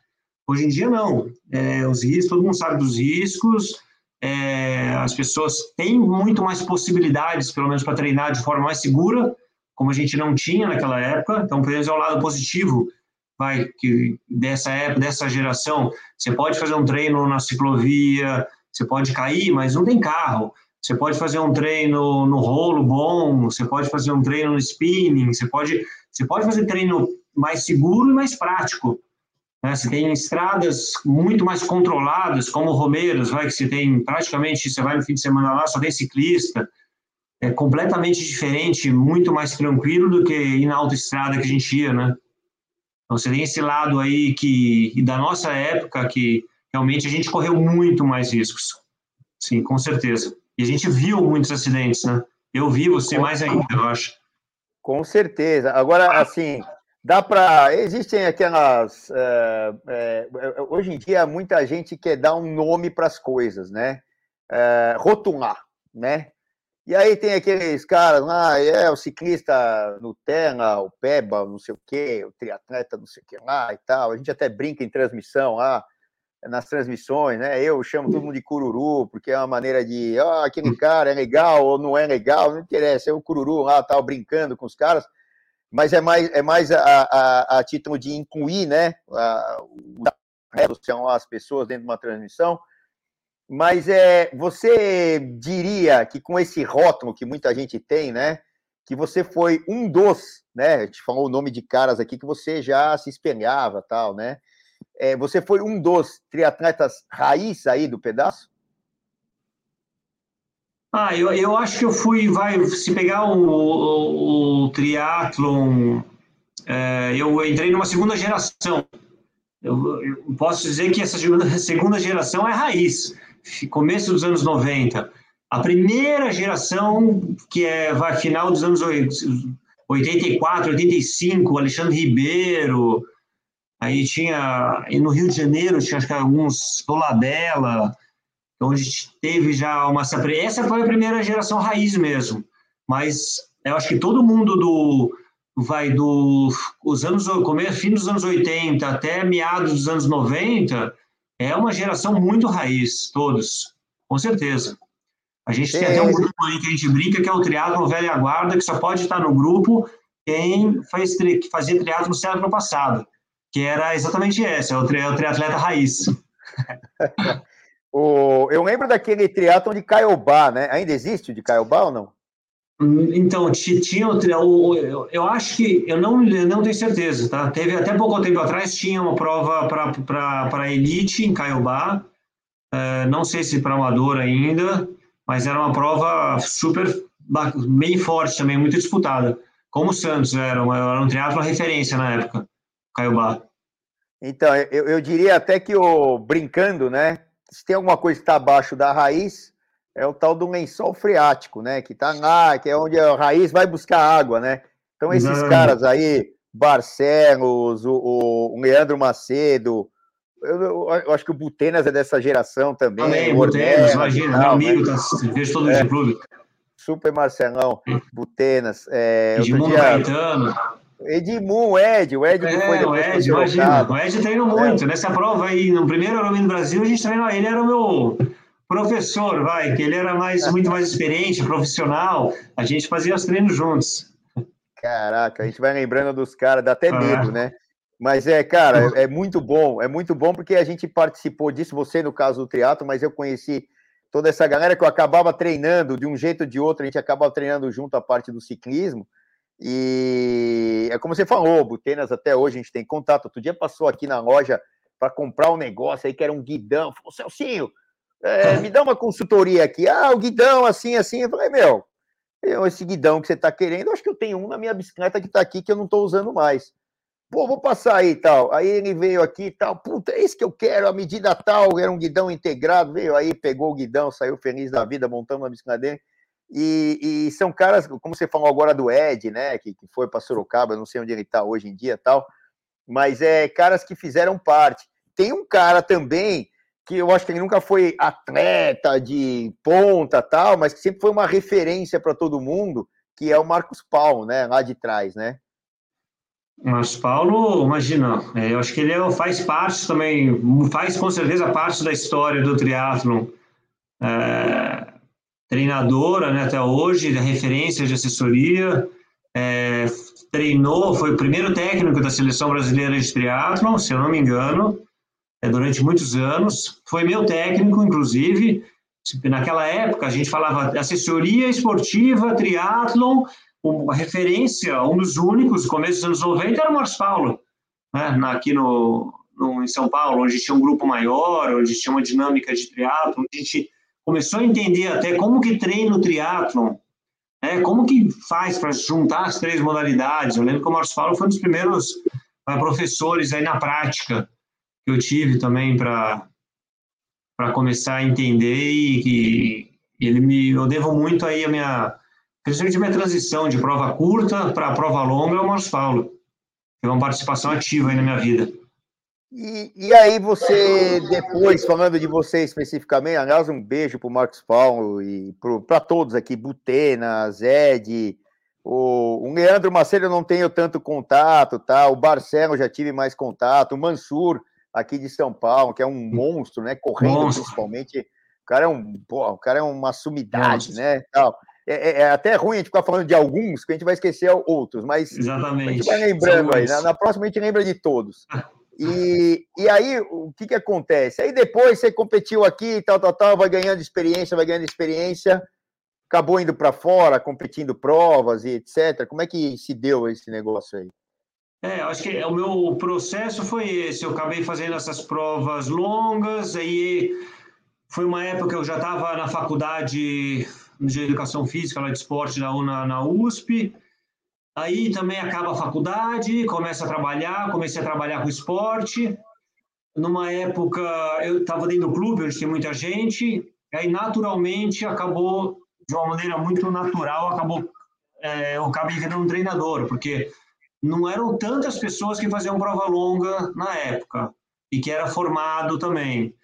Hoje em dia, não. É, os riscos, todo mundo sabe dos riscos, é, as pessoas têm muito mais possibilidades, pelo menos para treinar de forma mais segura, como a gente não tinha naquela época. Então, pelo menos é o lado positivo vai que dessa época, dessa geração. Você pode fazer um treino na ciclovia, você pode cair, mas não tem carro. Você pode fazer um treino no rolo bom, você pode fazer um treino no spinning, você pode, você pode fazer treino mais seguro e mais prático. Né? Você tem estradas muito mais controladas, como Romeiros, vai que você tem praticamente, você vai no fim de semana lá, só tem ciclista é completamente diferente, muito mais tranquilo do que ir na autoestrada que a gente ia, né? Então, você tem esse lado aí que, da nossa época, que realmente a gente correu muito mais riscos. Sim, com certeza. E a gente viu muitos acidentes, né? Eu vi você mais ainda, eu acho. Com certeza. Agora, assim, dá para. Existem aquelas. É, é, hoje em dia, muita gente quer dar um nome para as coisas, né? É, rotular, né? E aí tem aqueles caras lá, é o ciclista Nutella, o Peba, não sei o quê, o triatleta, não sei o que lá e tal. A gente até brinca em transmissão lá, nas transmissões, né? Eu chamo todo mundo de cururu, porque é uma maneira de, ah, aquele cara é legal ou não é legal, não interessa, é o cururu lá, tal, brincando com os caras, mas é mais, é mais a, a, a título de incluir, né? A, são as pessoas dentro de uma transmissão. Mas é, você diria que com esse rótulo que muita gente tem, né? Que você foi um dos, né? Gente falou o nome de caras aqui que você já se espelhava, tal, né? É, você foi um dos triatletas raiz aí do pedaço? Ah, eu, eu acho que eu fui, vai, se pegar o, o, o triatlon, é, eu entrei numa segunda geração. Eu, eu, posso dizer que essa segunda geração é raiz, começo dos anos 90. A primeira geração, que é vai final dos anos 84, 85, Alexandre Ribeiro, Aí tinha, no Rio de Janeiro, tinha acho que alguns Toladela, onde teve já uma. Essa foi a primeira geração raiz mesmo. Mas eu acho que todo mundo do. Vai do os anos começo, fim dos anos 80 até meados dos anos 90 é uma geração muito raiz, todos, com certeza. A gente tem até um grupo aí que a gente brinca que é o Triatlo Velha Guarda, que só pode estar no grupo quem faz, fazia triatlo no século passado que era exatamente esse, é o, tri, é o triatleta raiz. o, eu lembro daquele triatlon de Caiobá, né? Ainda existe o de Caiobá ou não? Então, tinha eu, eu acho que, eu não, não tenho certeza, tá? Teve até pouco tempo atrás, tinha uma prova para elite em Caiobá, é, não sei se para amador ainda, mas era uma prova super, bem forte também, muito disputada. Como o Santos era, era um triatlo referência na época. Caiobá. Então, eu, eu diria até que o brincando, né? Se tem alguma coisa que está abaixo da raiz, é o tal do lençol freático, né? Que está lá, que é onde a raiz vai buscar água, né? Então, esses Não. caras aí, Barcelos, o, o Leandro Macedo, eu, eu, eu, acho que o Butenas é dessa geração também. Também, Butenas, imagina, meu amigo, tá, vejo todo é, clube. Super Marcelão, Butenas. É, Edmundo dia, Caetano. Edmundo, Ed, o Ed é, foi o Ed, imagina, o Ed treinou muito. É. Nessa prova aí, no primeiro do Brasil, a gente treinou, ele era o meu professor, vai, que ele era mais, muito mais experiente, profissional, a gente fazia os treinos juntos. Caraca, a gente vai lembrando dos caras, dá até ah. medo, né? Mas é, cara, é, é, muito bom, é muito bom porque a gente participou disso, você no caso do triatlo, mas eu conheci toda essa galera que eu acabava treinando de um jeito ou de outro, a gente acabava treinando junto a parte do ciclismo, e é como você falou, Butenas até hoje a gente tem contato. Outro dia passou aqui na loja para comprar um negócio aí que era um guidão. Falou, Celcinho, é, me dá uma consultoria aqui. Ah, o guidão, assim, assim. Eu falei, meu, esse guidão que você está querendo, eu acho que eu tenho um na minha bicicleta que está aqui que eu não estou usando mais. Pô, vou passar aí e tal. Aí ele veio aqui e tal. Puta, é isso que eu quero, a medida tal. Era um guidão integrado. Veio aí, pegou o guidão, saiu feliz da vida, montando uma bicicleta dele. E, e, são caras, como você falou agora do Ed, né, que, que foi para Sorocaba, não sei onde ele está hoje em dia tal, mas é caras que fizeram parte. Tem um cara também que eu acho que ele nunca foi atleta de ponta tal, mas que sempre foi uma referência para todo mundo, que é o Marcos Paulo, né, lá de trás, né? Marcos Paulo, imagina, é, eu acho que ele é, faz parte também, faz com certeza parte da história do triatlon. É, treinadora né, até hoje, da referência de assessoria, é, treinou, foi o primeiro técnico da seleção brasileira de triatlon, se eu não me engano, é, durante muitos anos. Foi meu técnico, inclusive. Naquela época, a gente falava assessoria esportiva, triatlon, uma referência, um dos únicos, começo dos anos 90, era o Marcos Paulo, né, aqui no, no, em São Paulo, onde tinha um grupo maior, onde tinha uma dinâmica de triatlon, a gente começou a entender até como que treina o triatlon, né? como que faz para juntar as três modalidades. Eu lembro que o Marcos Paulo foi um dos primeiros uh, professores aí na prática eu tive também para para começar a entender e, e, ele me, eu devo muito aí a minha, principalmente minha transição de prova curta para prova longa é o Marcos Paulo. Teve uma participação ativa aí na minha vida. E, e aí você, depois, falando de você especificamente, aliás, um beijo para o Marcos Paulo e para todos aqui, Butena, Zed, o, o Leandro Macedo eu não tenho tanto contato, tá? O Barcelo já tive mais contato, o Mansur, aqui de São Paulo, que é um monstro, né? Correndo monstro. principalmente. O cara é um, pô, o cara é uma sumidade, monstro. né? Tal. É, é, é, até ruim a gente ficar falando de alguns, que a gente vai esquecer outros, mas Exatamente. a gente vai lembrando aí. Na, na próxima a gente lembra de todos. E, e aí, o que, que acontece? Aí depois você competiu aqui, tal, tal, tal, vai ganhando experiência, vai ganhando experiência, acabou indo para fora, competindo provas e etc. Como é que se deu esse negócio aí? É, acho que o meu processo foi esse. Eu acabei fazendo essas provas longas, aí foi uma época que eu já estava na faculdade de educação física, lá de esporte, na, na, na USP. Aí também acaba a faculdade, começa a trabalhar, comecei a trabalhar com esporte. Numa época eu estava dentro do clube, onde tem muita gente, aí naturalmente acabou, de uma maneira muito natural, acabou, é, eu acabei virando um treinador, porque não eram tantas pessoas que faziam prova longa na época e que era formado também.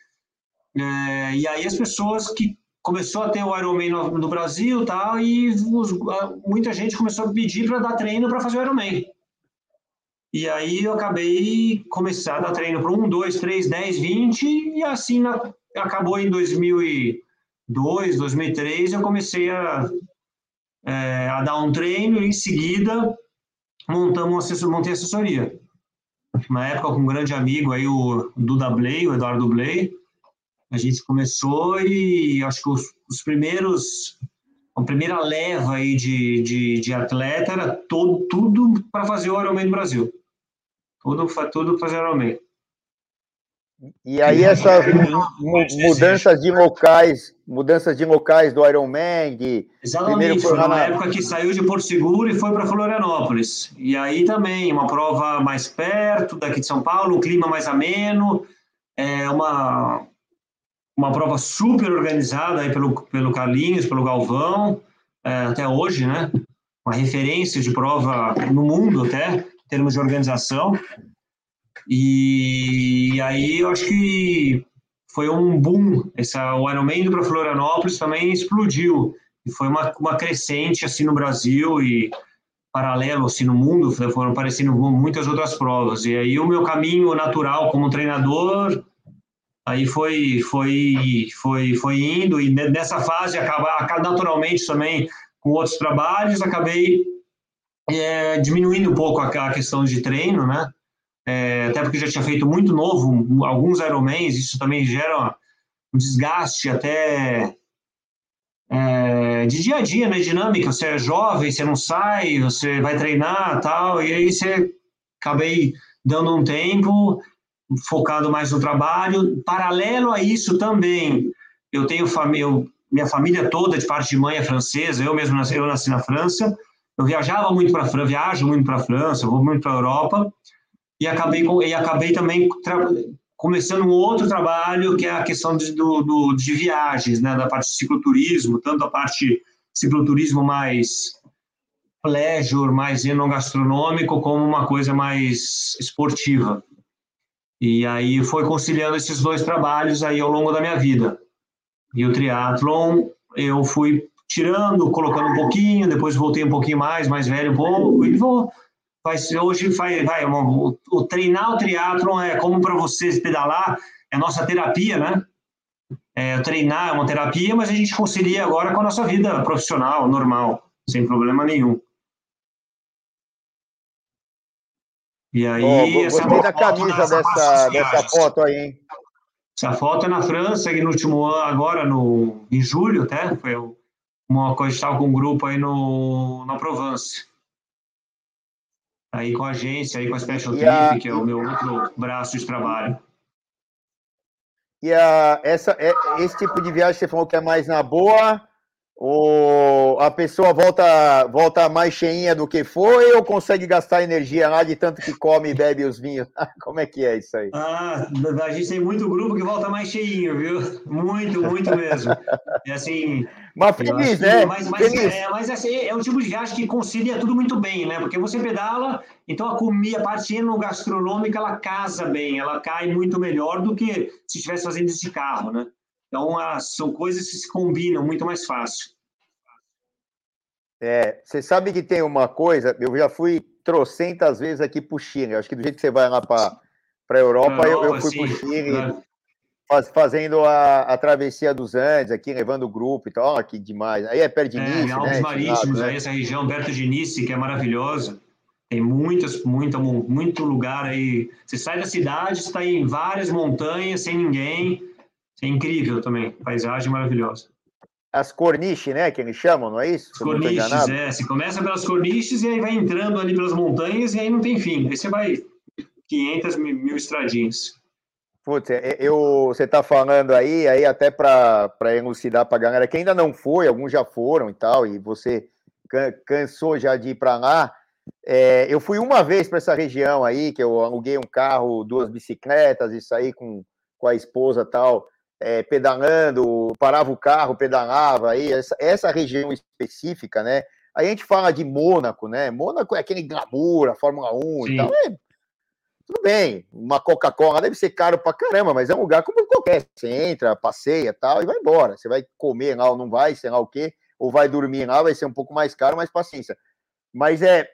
É, e aí as pessoas que começou a ter o Ironman no, no Brasil tal, e os, muita gente começou a pedir para dar treino para fazer o Ironman. E aí eu acabei começando a dar treino para 1, 2, 3, 10, 20, e assim na, acabou em 2002, 2003, eu comecei a, é, a dar um treino e em seguida montamos montei assessoria. Na época com um grande amigo aí, o Duda Blay, o Eduardo Blay, a gente começou e acho que os, os primeiros, a primeira leva aí de, de, de atleta era todo, tudo para fazer o Ironman no Brasil. Tudo, tudo fazer o Ironman. E aí essas mudanças de locais, mudanças de locais do Ironman, de Exatamente, foi na época que saiu de Porto Seguro e foi para Florianópolis. E aí também uma prova mais perto daqui de São Paulo, um clima mais ameno, é uma uma prova super organizada aí pelo, pelo Carlinhos, pelo Galvão, é, até hoje, né? Uma referência de prova no mundo até, em termos de organização. E, aí eu acho que foi um boom. Essa, o Ironman para Florianópolis também explodiu. E foi uma, uma crescente assim no Brasil e paralelo assim no mundo, foram aparecendo muitas outras provas. E aí o meu caminho natural como treinador Aí foi, foi, foi, foi indo e nessa fase acaba, naturalmente também com outros trabalhos acabei é, diminuindo um pouco a, a, questão de treino, né? É, até porque já tinha feito muito novo, alguns Ironmans, isso também gera um desgaste até é, de dia a dia, né? Dinâmica, você é jovem, você não sai, você vai treinar tal, e aí você acabei dando um tempo focado mais no trabalho. Paralelo a isso também, eu tenho família, minha família toda de parte de mãe é francesa, eu mesmo nasci, eu nasci na França. Eu viajava muito para França, viajo muito para a França, vou muito para a Europa e acabei e acabei também começando um outro trabalho que é a questão de, do, do, de viagens, né, da parte de cicloturismo, tanto a parte cicloturismo mais pleasure, mais enogastronômico, como uma coisa mais esportiva. E aí foi conciliando esses dois trabalhos aí ao longo da minha vida. E o triatlon eu fui tirando, colocando um pouquinho, depois voltei um pouquinho mais, mais velho um pouco, e vou. Hoje vai, vai o, o treinar o triatlon é como para vocês pedalar, é nossa terapia, né? É, treinar é uma terapia, mas a gente concilia agora com a nossa vida profissional, normal, sem problema nenhum. E aí, oh, essa gostei da camisa dessa, dessa foto aí, hein? Essa foto é na França, no último ano, agora, no, em julho até, foi uma coisa, estava com um grupo aí no, na Provence. Aí com a agência, aí com a Special Trip, a... que é o meu outro braço de trabalho. E a, essa, é, esse tipo de viagem você falou que é mais na boa, ou a pessoa volta, volta mais cheinha do que foi ou consegue gastar energia lá de tanto que come e bebe os vinhos? Como é que é isso aí? Ah, a gente tem muito grupo que volta mais cheinho, viu? Muito, muito mesmo. É assim. Mas feliz, né? Mas, mas, feliz. É, mas assim, é o tipo de viagem que concilia tudo muito bem, né? Porque você pedala, então a comida, a parte gastronômica, ela casa bem, ela cai muito melhor do que se estivesse fazendo isso de carro, né? Então, as, são coisas que se combinam muito mais fácil. É, você sabe que tem uma coisa, eu já fui trocentas vezes aqui para o Chile. Acho que do jeito que você vai lá para a Europa, eu, eu, fui para o Chile né? faz, fazendo a, a, travessia dos Andes aqui, levando o grupo e tal. Que demais. Aí é perto de é, Nice, Alpes né? Marítimos, né? aí essa região perto de Nice, que é maravilhosa. Tem muitas, muita, muito lugar aí. Você sai da cidade, está em várias montanhas, sem ninguém. É incrível também, paisagem maravilhosa. As corniches, né, que eles chamam, não é isso? As corniches, é. Você começa pelas corniches e aí vai entrando ali pelas montanhas e aí não tem fim. Aí você vai 500 mil estradinhas. Putz, é, é, eu, você está falando aí, aí até para elucidar para a galera que ainda não foi, alguns já foram e tal, e você cansou já de ir para lá. É, eu fui uma vez para essa região aí, que eu aluguei um carro, duas bicicletas, isso aí com, com a esposa tal é, pedalando, parava o carro, pedalava, aí essa, essa região específica, né? Aí a gente fala de Mônaco, né? Mônaco é aquele glamour, a Fórmula 1 Sim. e tal. É, tudo bem, uma Coca-Cola deve ser caro pra caramba, mas é um lugar como qualquer. Você entra, passeia tal, e vai embora. Você vai comer lá ou não vai, sei lá o quê, ou vai dormir lá, vai ser um pouco mais caro, mas paciência. Mas é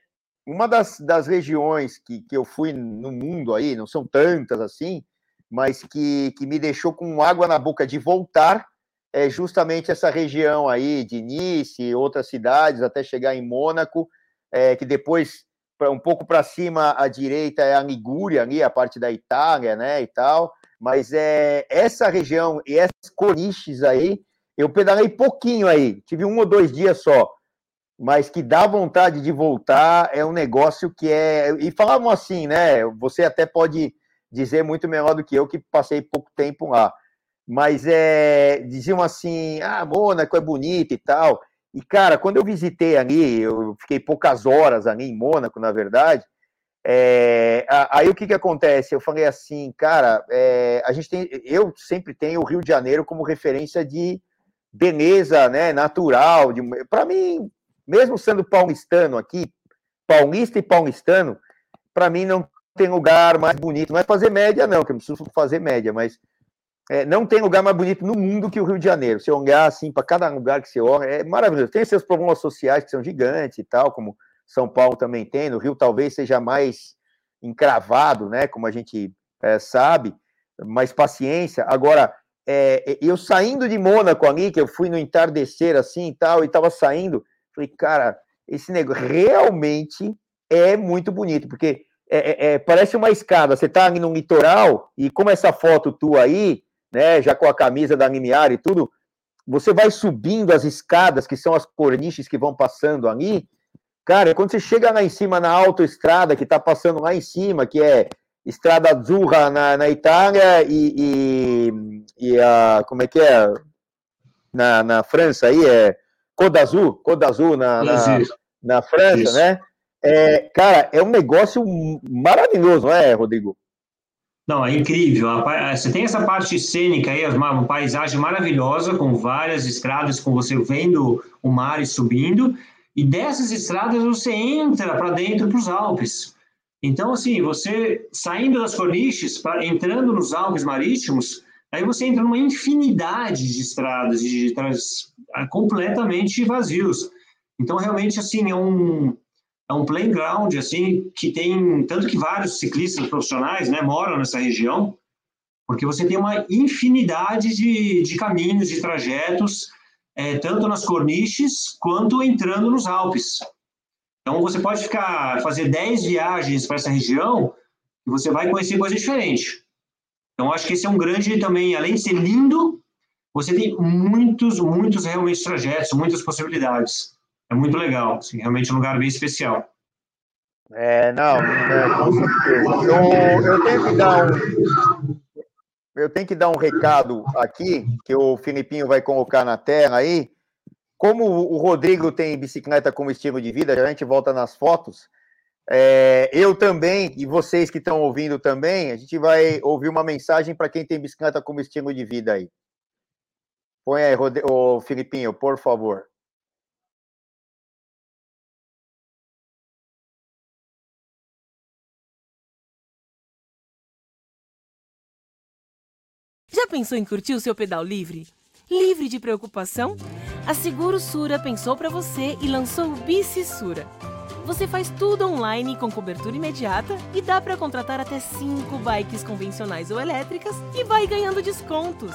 uma das, das regiões que, que eu fui no mundo aí, não são tantas assim, mas que, que me deixou com água na boca de voltar é justamente essa região aí de Nice, outras cidades, até chegar em Mônaco, é, que depois, um pouco para cima à direita, é a Ligúria, ali, a parte da Itália, né, e tal. Mas é essa região e essas coriches aí, eu pedalei pouquinho aí, tive um ou dois dias só, mas que dá vontade de voltar, é um negócio que é. E falavam assim, né? Você até pode dizer muito melhor do que eu, que passei pouco tempo lá. Mas é, diziam assim: ah, Mônaco é bonito e tal. E, cara, quando eu visitei ali, eu fiquei poucas horas ali em Mônaco, na verdade. É, aí o que, que acontece? Eu falei assim, cara, é, a gente tem, eu sempre tenho o Rio de Janeiro como referência de beleza, né, natural. Para mim, mesmo sendo paulistano aqui, paulista e paulistano, para mim não tem lugar mais bonito. Não é fazer média, não, que eu preciso fazer média, mas é, não tem lugar mais bonito no mundo que o Rio de Janeiro. Se olhar assim para cada lugar que você olha, é maravilhoso. Tem seus problemas sociais que são gigantes e tal, como São Paulo também tem. No Rio talvez seja mais encravado, né? Como a gente é, sabe, mais paciência. Agora, é, eu saindo de Mônaco ali, que eu fui no entardecer assim e tal, e estava saindo, falei, cara, esse negócio realmente é muito bonito, porque é, é, é, parece uma escada. Você está no litoral e como essa foto tua aí, né, já com a camisa da Limiar e tudo, você vai subindo as escadas, que são as corniches que vão passando ali. Cara, quando você chega lá em cima na autoestrada, que está passando lá em cima, que é Estrada Azzurra na, na Itália e, e, e, a. Como é que é? Na, na França aí é Côte d'Azur, Côte d'Azur na, na, na França, Isso. né? É, cara, é um negócio maravilhoso, não é, Rodrigo? Não, é incrível. Você tem essa parte cênica aí, uma paisagem maravilhosa, com várias estradas, com você vendo o mar e subindo, e dessas estradas você entra para dentro dos Alpes. Então, assim, você saindo das corniches, entrando nos Alpes marítimos, aí você entra numa infinidade de estradas, de, de, de completamente vazios. Então, realmente, assim, é um, é um playground, assim, que tem, tanto que vários ciclistas profissionais, né, moram nessa região, porque você tem uma infinidade de, de caminhos, de trajetos, é, tanto nas corniches, quanto entrando nos Alpes. Então, você pode ficar, fazer 10 viagens para essa região, e você vai conhecer coisa diferente. Então, acho que esse é um grande também, além de ser lindo, você tem muitos, muitos realmente trajetos, muitas possibilidades é muito legal, assim, realmente um lugar bem especial. É, não, é, com certeza. Eu, eu tenho que dar um. Eu tenho que dar um recado aqui, que o Filipinho vai colocar na tela aí, como o Rodrigo tem bicicleta como estilo de vida, a gente volta nas fotos. É, eu também, e vocês que estão ouvindo também, a gente vai ouvir uma mensagem para quem tem bicicleta como estilo de vida aí. Põe aí, Rod... Ô, Filipinho, por favor. Pensou em curtir o seu pedal livre? Livre de preocupação? A Seguro Sura pensou para você e lançou o Bici Sura. Você faz tudo online com cobertura imediata e dá para contratar até 5 bikes convencionais ou elétricas e vai ganhando descontos.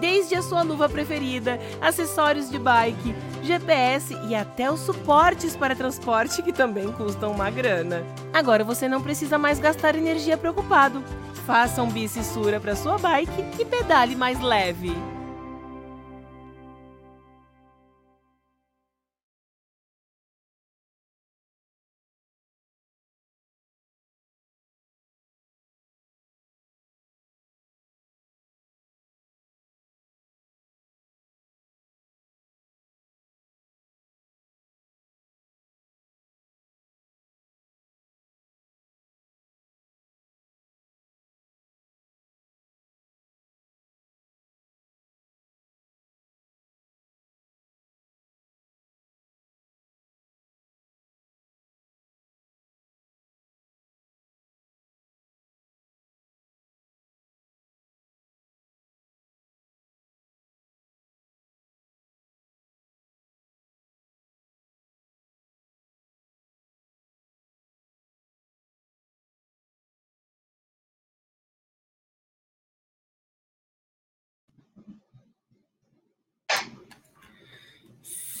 Desde a sua luva preferida, acessórios de bike, GPS e até os suportes para transporte que também custam uma grana. Agora você não precisa mais gastar energia preocupado. Faça um bicissura para sua bike e pedale mais leve.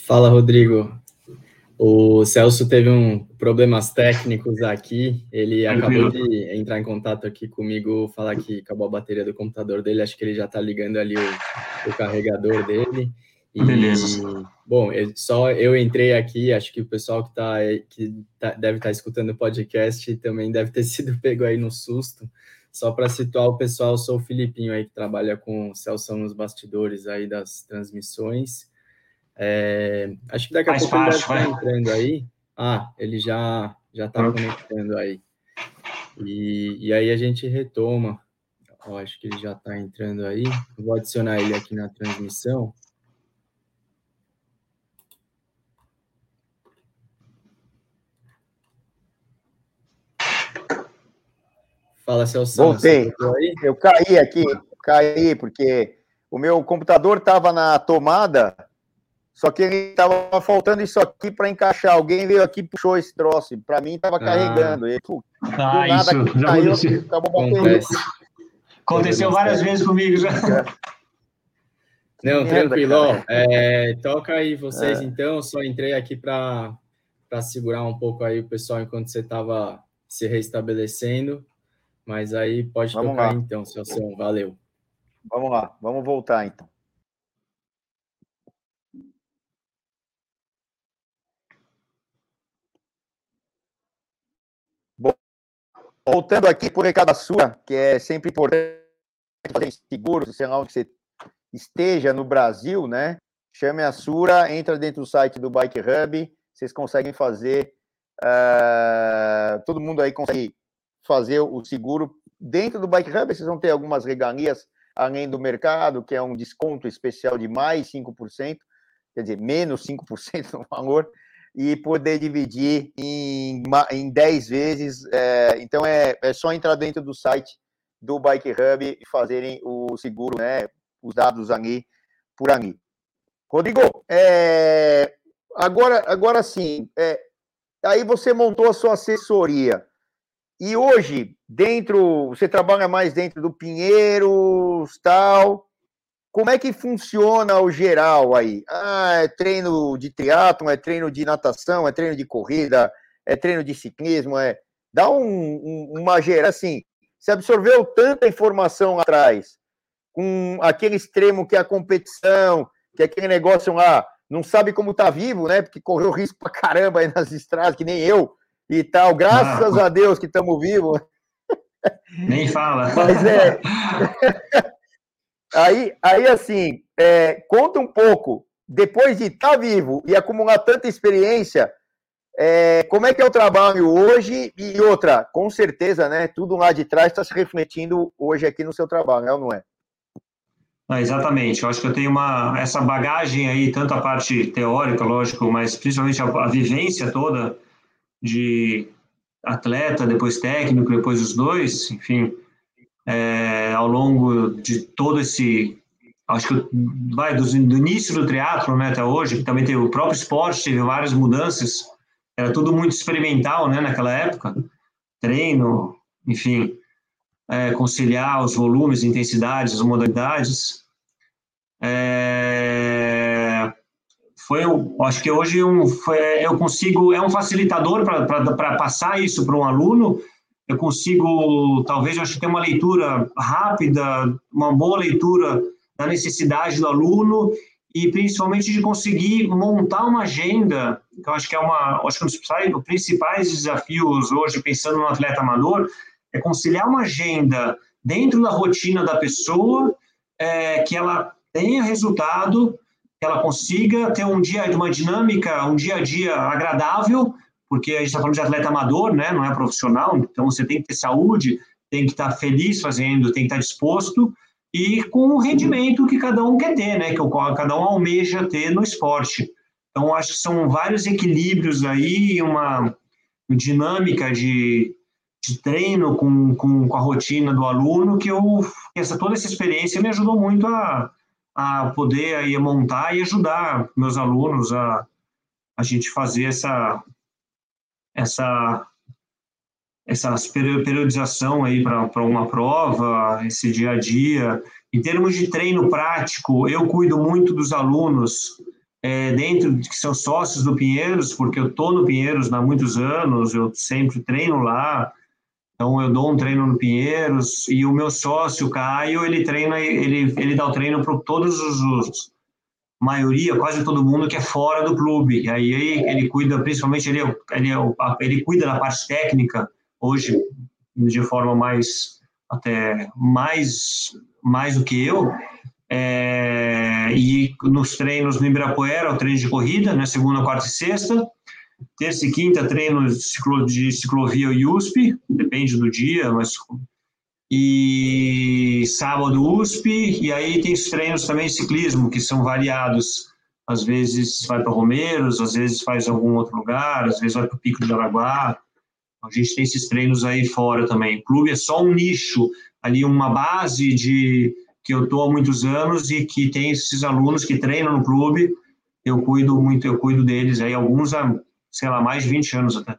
Fala, Rodrigo. O Celso teve um problemas técnicos aqui. Ele acabou de entrar em contato aqui comigo, falar que acabou a bateria do computador dele. Acho que ele já está ligando ali o, o, carregador dele. E, Beleza. Bom, eu, só eu entrei aqui. Acho que o pessoal que, tá, que tá, deve estar tá escutando o podcast também deve ter sido pego aí no susto. Só para situar o pessoal, sou o Filipinho aí que trabalha com o Celso nos bastidores aí das transmissões. É, acho que daqui a Mais pouco fácil, ele deve estar entrando aí. Ah, ele já já está conectando aí. E, e aí a gente retoma. Ó, acho que ele já está entrando aí. Vou adicionar ele aqui na transmissão. Fala, Celso. Voltei. Eu caí aqui, caí, porque o meu computador estava na tomada só que ele tava faltando isso aqui para encaixar. Alguém veio aqui e puxou esse troço. Para mim tava ah. carregando. E, pô, ah, nada isso já caiu, acabou Acontece. Aconteceu várias vezes comigo já. Não, tranquilo. É, toca aí vocês é. então. Só entrei aqui para segurar um pouco aí o pessoal enquanto você estava se restabelecendo. Mas aí pode vamos tocar lá. então, Celso. Valeu. Vamos lá, vamos voltar então. Voltando aqui por recado sua, que é sempre importante fazer seguro, sei lá onde você esteja no Brasil, né? Chame a Sura, entra dentro do site do Bike Hub, vocês conseguem fazer, uh, todo mundo aí consegue fazer o seguro dentro do Bike Hub, vocês vão ter algumas regalias além do mercado, que é um desconto especial de mais 5%, quer dizer, menos 5% no valor, e poder dividir em, em 10 vezes. É, então é, é só entrar dentro do site do Bike Hub e fazerem o seguro, né? Os dados ali por ali. Rodrigo, é, agora, agora sim, é, aí você montou a sua assessoria. E hoje, dentro, você trabalha mais dentro do Pinheiros, tal, como é que funciona o geral aí? Ah, é treino de triatlon, é treino de natação, é treino de corrida, é treino de ciclismo, é... Dá um, um, uma geral, assim, você absorveu tanta informação atrás, com aquele extremo que é a competição, que é aquele negócio lá, não sabe como tá vivo, né? Porque correu risco pra caramba aí nas estradas, que nem eu e tal. Graças ah. a Deus que estamos vivos. Nem fala. Mas é. aí, aí, assim, é, conta um pouco, depois de estar tá vivo e acumular tanta experiência, é, como é que é o trabalho hoje? E outra, com certeza, né? Tudo lá de trás está se refletindo hoje aqui no seu trabalho, é ou não é? Ah, exatamente, eu acho que eu tenho uma, essa bagagem aí, tanto a parte teórica, lógico, mas principalmente a, a vivência toda de atleta, depois técnico, depois os dois, enfim, é, ao longo de todo esse, acho que vai do, do início do triatlo, né, até hoje, que também teve o próprio esporte, teve várias mudanças, era tudo muito experimental, né, naquela época, treino, enfim, é, conciliar os volumes, intensidades, as modalidades. É, foi, acho que hoje um, foi, eu consigo, é um facilitador para passar isso para um aluno. Eu consigo, talvez, acho que ter uma leitura rápida, uma boa leitura da necessidade do aluno e principalmente de conseguir montar uma agenda, que eu acho que é uma, acho que um dos principais desafios hoje, pensando no atleta amador, é conciliar uma agenda dentro da rotina da pessoa, é, que ela tenha resultado, que ela consiga ter um dia, uma dinâmica, um dia a dia agradável, porque a gente está falando de atleta amador, né, não é profissional, então você tem que ter saúde, tem que estar feliz fazendo, tem que estar disposto, e com o rendimento que cada um quer ter, né, que cada um almeja ter no esporte. Então, acho que são vários equilíbrios aí, uma dinâmica de, de treino com, com, com, a rotina do aluno que eu essa toda essa experiência me ajudou muito a, a poder aí montar e ajudar meus alunos a a gente fazer essa essa essa periodização aí para uma prova, esse dia a dia. Em termos de treino prático, eu cuido muito dos alunos é, dentro que são sócios do Pinheiros, porque eu estou no Pinheiros há muitos anos, eu sempre treino lá, então eu dou um treino no Pinheiros e o meu sócio, Caio, ele treina, ele, ele dá o treino para todos os, os, maioria, quase todo mundo que é fora do clube. E aí ele cuida, principalmente ele, é ele, é ele cuida da parte técnica hoje de forma mais até mais mais do que eu. É, e nos treinos no Ibirapuera, o treino de corrida, né, segunda, quarta e sexta. Terça e quinta, treino de, ciclo, de ciclovia e USP, depende do dia, mas. E sábado USP, e aí tem os treinos também de ciclismo, que são variados. Às vezes vai para Romeiros, às vezes faz algum outro lugar, às vezes vai para o Pico de Araguá. A gente tem esses treinos aí fora também. O clube é só um nicho, ali uma base de que eu estou há muitos anos e que tem esses alunos que treinam no clube. Eu cuido muito, eu cuido deles aí, alguns há sei lá, mais de 20 anos até.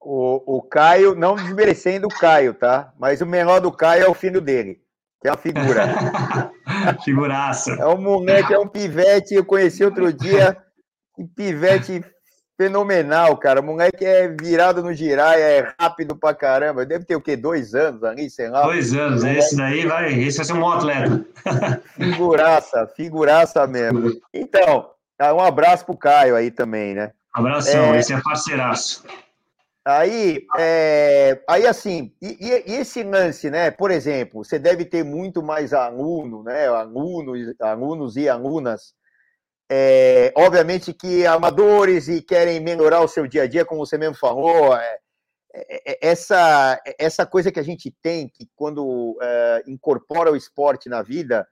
O, o Caio, não desmerecendo o Caio, tá? Mas o menor do Caio é o filho dele, que é uma figura. Figuraça. É um moleque, é um pivete, eu conheci outro dia, um pivete fenomenal, cara. O moleque é virado no girar, é rápido pra caramba. Deve ter o quê? Dois anos ali, sei lá. Dois anos, esse daí vai, esse vai ser um bom atleta. Figuraça, figuraça mesmo. Então, um abraço pro Caio aí também, né? Abração, é... esse é parceiraço. Aí, é, aí assim, e, e, esse lance, né? Por exemplo, você deve ter muito mais aluno, né? Alunos, alunos e alunas. É, obviamente que amadores e querem melhorar o seu dia a dia, como você mesmo falou. É, é, é essa, essa coisa que a gente tem, que quando é, incorpora o esporte na vida,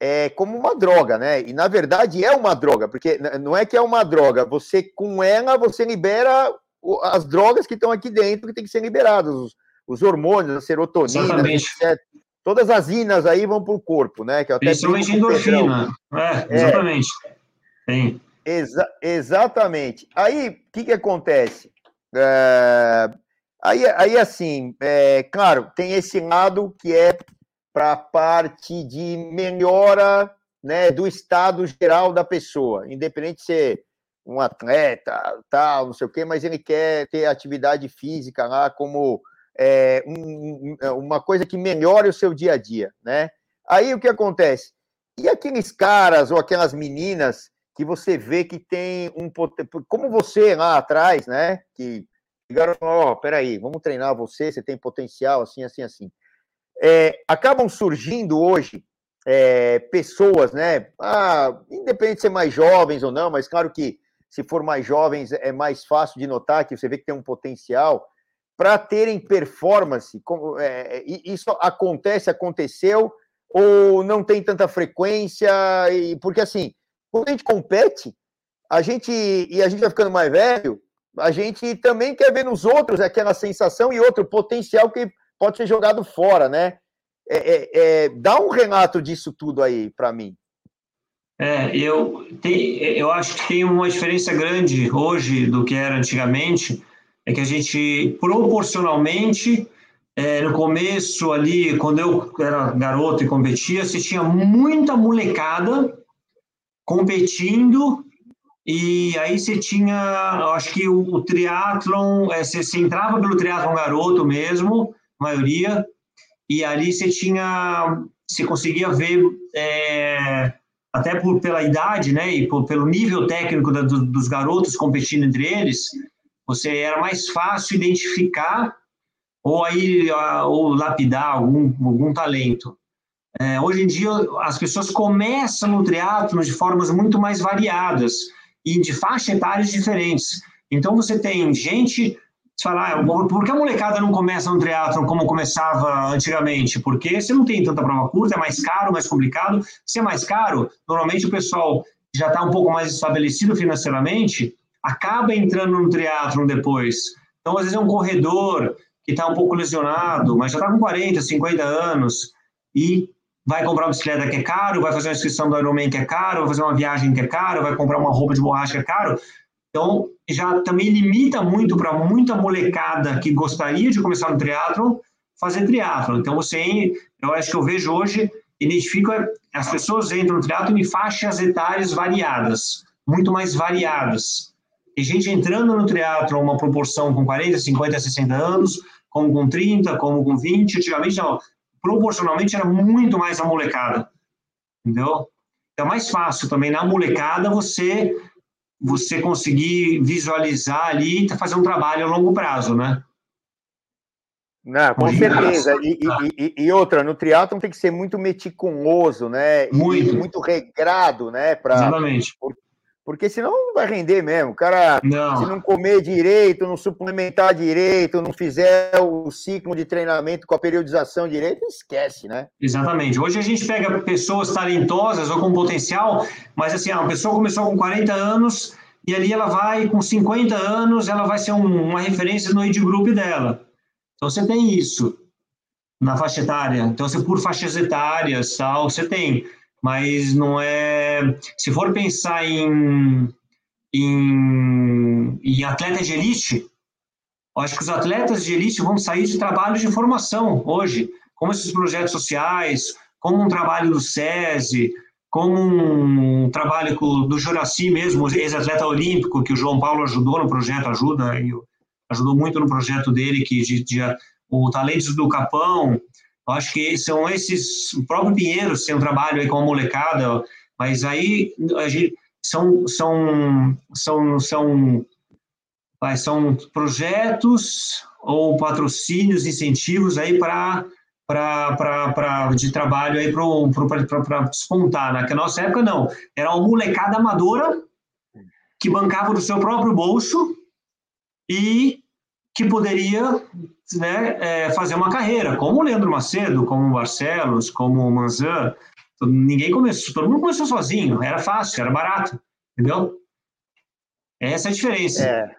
é como uma droga, né? E na verdade é uma droga, porque não é que é uma droga, você com ela você libera as drogas que estão aqui dentro que tem que ser liberadas, os, os hormônios, a serotonina, etc. Todas as inas aí vão para o corpo, né? Que até Principalmente endorfina. É, exatamente. É, exa exatamente. Aí, o que, que acontece? É, aí, aí, assim, é, claro, tem esse lado que é para a parte de melhora né, do estado geral da pessoa, independente de ser um atleta, tal, não sei o quê, mas ele quer ter atividade física lá como é, um, uma coisa que melhore o seu dia a dia, né? Aí o que acontece? E aqueles caras ou aquelas meninas que você vê que tem um como você lá atrás, né? Que ligaram, ó, oh, peraí, vamos treinar você, você tem potencial, assim, assim, assim. É, acabam surgindo hoje é, pessoas, né? Ah, independente de ser mais jovens ou não, mas claro que se for mais jovens é mais fácil de notar que você vê que tem um potencial para terem performance. É, isso acontece, aconteceu ou não tem tanta frequência? Porque assim, quando a gente compete, a gente e a gente vai ficando mais velho, a gente também quer ver nos outros aquela sensação e outro potencial que pode ser jogado fora, né? É, é, é, dá um relato disso tudo aí para mim. É, eu, tem, eu acho que tem uma diferença grande hoje do que era antigamente, é que a gente, proporcionalmente, é, no começo ali, quando eu era garoto e competia, você tinha muita molecada competindo e aí você tinha, acho que o, o triatlon, é, você, você entrava pelo triatlon garoto mesmo, maioria, e ali você tinha, você conseguia ver, é, até por, pela idade, né, e por, pelo nível técnico da, do, dos garotos competindo entre eles, você era mais fácil identificar ou aí ou lapidar algum, algum talento. É, hoje em dia, as pessoas começam no triatlo de formas muito mais variadas e de faixa etárias diferentes. Então, você tem gente falar, ah, por que a molecada não começa no triatlon como começava antigamente? Porque você não tem tanta prova curta, é mais caro, mais complicado. Se é mais caro, normalmente o pessoal já está um pouco mais estabelecido financeiramente, acaba entrando no triatlon depois. Então, às vezes é um corredor que está um pouco lesionado, mas já está com 40, 50 anos e vai comprar uma bicicleta que é caro, vai fazer uma inscrição do Ironman que é caro, vai fazer uma viagem que é caro, vai comprar uma roupa de borracha que é caro. Então, já também limita muito para muita molecada que gostaria de começar no triatlon fazer triatlon. Então, você, eu acho que eu vejo hoje, identifico as pessoas entram no triatlon em faixas etárias variadas, muito mais variadas. Tem gente entrando no triatlon uma proporção com 40, 50, 60 anos, como com 30, como com 20. Antigamente, não, proporcionalmente era muito mais a molecada. Entendeu? É mais fácil também na molecada você você conseguir visualizar ali e fazer um trabalho a longo prazo, né? Não, com certeza. E, e, e, outra, no triatlon tem que ser muito meticuloso, né? Muito. muito regrado, né? Pra, Exatamente. Porque senão não vai render mesmo. O cara, não. se não comer direito, não suplementar direito, não fizer o ciclo de treinamento com a periodização direito, esquece, né? Exatamente. Hoje a gente pega pessoas talentosas ou com potencial, mas assim, a pessoa começou com 40 anos e ali ela vai, com 50 anos, ela vai ser um, uma referência no age group dela. Então você tem isso na faixa etária. Então você por faixas etárias, tal, você tem mas não é. Se for pensar em, em, em atletas de elite, acho que os atletas de elite vão sair de trabalho de formação hoje, como esses projetos sociais, como um trabalho do SESI, como um trabalho do Juraci mesmo, ex-atleta olímpico, que o João Paulo ajudou no projeto, ajuda, ajudou muito no projeto dele, que de, de, o Talentos do Capão, acho que são esses, o próprio Pinheiros tem um trabalho aí com a molecada, mas aí a gente, são, são, são, são, são projetos ou patrocínios, incentivos aí para para de trabalho aí para despontar. Naquela nossa época, não. Era uma molecada amadora que bancava do seu próprio bolso e que poderia né, é, fazer uma carreira, como o Leandro Macedo, como o Barcelos, como o Manzan. Ninguém começou, todo mundo começou sozinho, era fácil, era barato, entendeu? Essa é a diferença. É,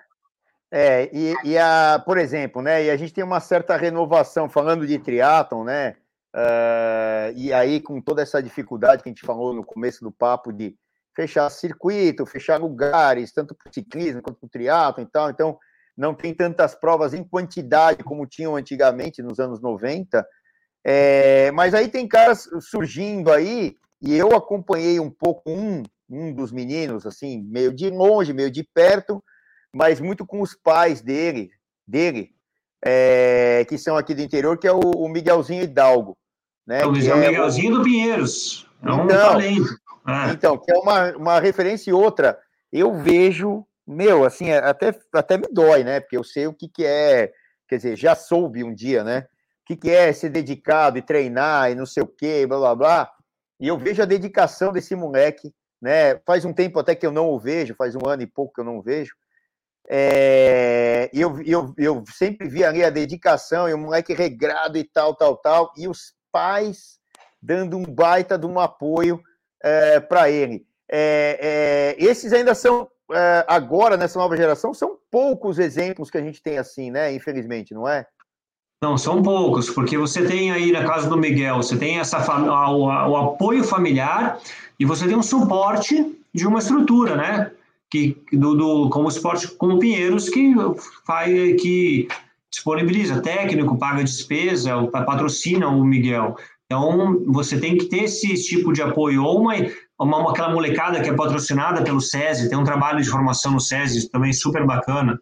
é e, e, a, por exemplo, né, e a gente tem uma certa renovação, falando de triatlon, né, uh, e aí com toda essa dificuldade que a gente falou no começo do papo de fechar circuito, fechar lugares, tanto para o ciclismo quanto para o triatlon e tal, então não tem tantas provas em quantidade como tinham antigamente, nos anos 90. É, mas aí tem caras surgindo aí, e eu acompanhei um pouco um, um dos meninos, assim, meio de longe, meio de perto, mas muito com os pais dele, dele é, que são aqui do interior, que é o, o Miguelzinho Hidalgo. Né, é o Miguelzinho é... do Pinheiros. É um então, talento. É. Então, que é uma, uma referência e outra. Eu vejo, meu, assim, é, até, até me dói, né? Porque eu sei o que, que é, quer dizer, já soube um dia, né? O que, que é ser dedicado e treinar e não sei o quê, blá blá blá. E eu vejo a dedicação desse moleque, né? Faz um tempo até que eu não o vejo, faz um ano e pouco que eu não o vejo. É, eu, eu, eu sempre vi ali a dedicação e o moleque regrado e tal, tal, tal, e os pais dando um baita de um apoio é, para ele. É, é, esses ainda são, é, agora, nessa nova geração, são poucos exemplos que a gente tem assim, né? Infelizmente, não é? Não, são poucos, porque você tem aí na casa do Miguel, você tem essa o, o apoio familiar e você tem um suporte de uma estrutura, né? Que, do, do, como esporte como Pinheiros, que faz que disponibiliza técnico, paga despesa, patrocina o Miguel. Então, você tem que ter esse tipo de apoio, ou uma, uma, aquela molecada que é patrocinada pelo SESI, tem um trabalho de formação no SESI também super bacana,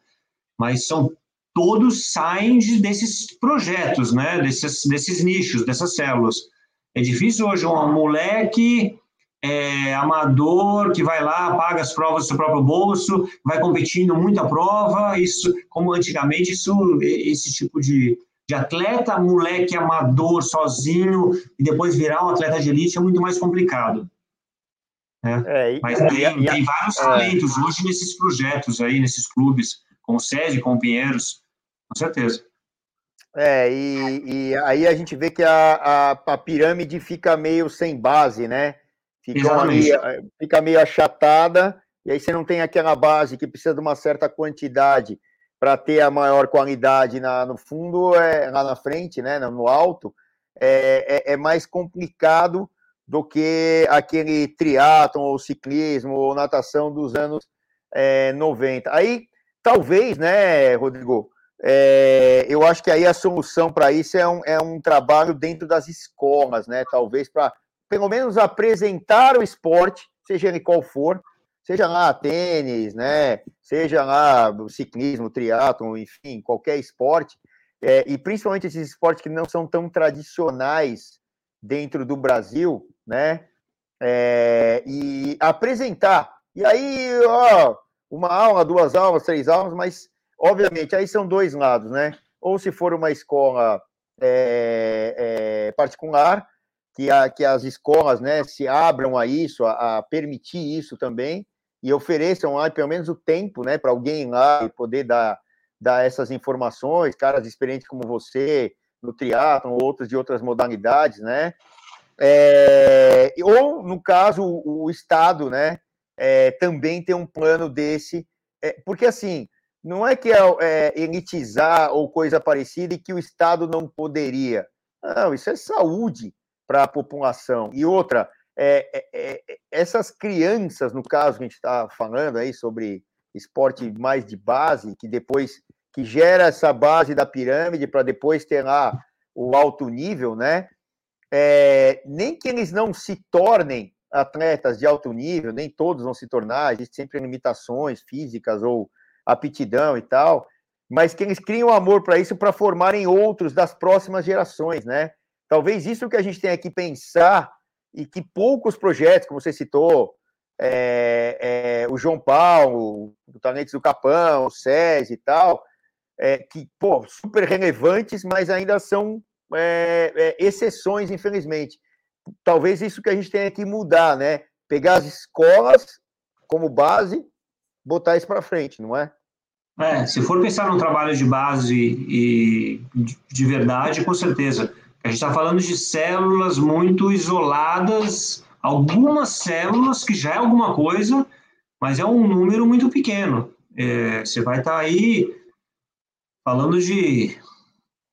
mas são todos saem de, desses projetos, né? desses, desses nichos, dessas células. É difícil hoje um moleque é, amador que vai lá, paga as provas do seu próprio bolso, vai competindo muita prova, isso, como antigamente, isso, esse tipo de, de atleta, moleque amador sozinho, e depois virar um atleta de elite é muito mais complicado. Né? É, e, Mas tem, e, tem vários é, talentos hoje nesses projetos aí, nesses clubes, com SESI, com Pinheiros, com certeza. É, e, e aí a gente vê que a, a, a pirâmide fica meio sem base, né? Fica, eh, fica meio achatada, e aí você não tem aquela base que precisa de uma certa quantidade para ter a maior qualidade na, no fundo, é, lá na frente, né, no alto, é, é, é mais complicado do que aquele triatlon ou ciclismo ou natação dos anos é, 90. Aí, talvez, né, Rodrigo, é, eu acho que aí a solução para isso é um, é um trabalho dentro das escolas, né? Talvez para pelo menos apresentar o esporte, seja ele qual for, seja lá tênis, né? Seja lá ciclismo, triatlon, enfim, qualquer esporte, é, e principalmente esses esportes que não são tão tradicionais dentro do Brasil, né? É, e apresentar. E aí, ó, uma aula, duas aulas, três aulas, mas obviamente aí são dois lados, né? Ou se for uma escola é, é, particular, que, a, que as escolas né, se abram a isso, a, a permitir isso também, e ofereçam lá pelo menos o tempo né, para alguém lá poder dar, dar essas informações, caras experientes como você, no triatlon, outros de outras modalidades, né? É, ou, no caso, o, Estado, né, é, também tem um plano desse, é, porque assim, não é que é, é, elitizar ou coisa parecida e que o Estado não poderia. Não, isso é saúde para a população. E outra, é, é, essas crianças, no caso que a gente está falando aí sobre esporte mais de base, que depois que gera essa base da pirâmide para depois ter lá o alto nível, né? É, nem que eles não se tornem atletas de alto nível, nem todos vão se tornar, existem sempre limitações físicas ou aptidão e tal, mas que eles criam amor para isso para formarem outros das próximas gerações, né? Talvez isso que a gente tenha que pensar e que poucos projetos, como você citou, é, é, o João Paulo, o Talentos do Capão, o SES e tal, é, que, pô, super relevantes, mas ainda são é, é, exceções, infelizmente. Talvez isso que a gente tenha que mudar, né? Pegar as escolas como base, botar isso para frente, não é? É, se for pensar num trabalho de base e de verdade, com certeza. A gente está falando de células muito isoladas, algumas células que já é alguma coisa, mas é um número muito pequeno. É, você vai estar tá aí falando de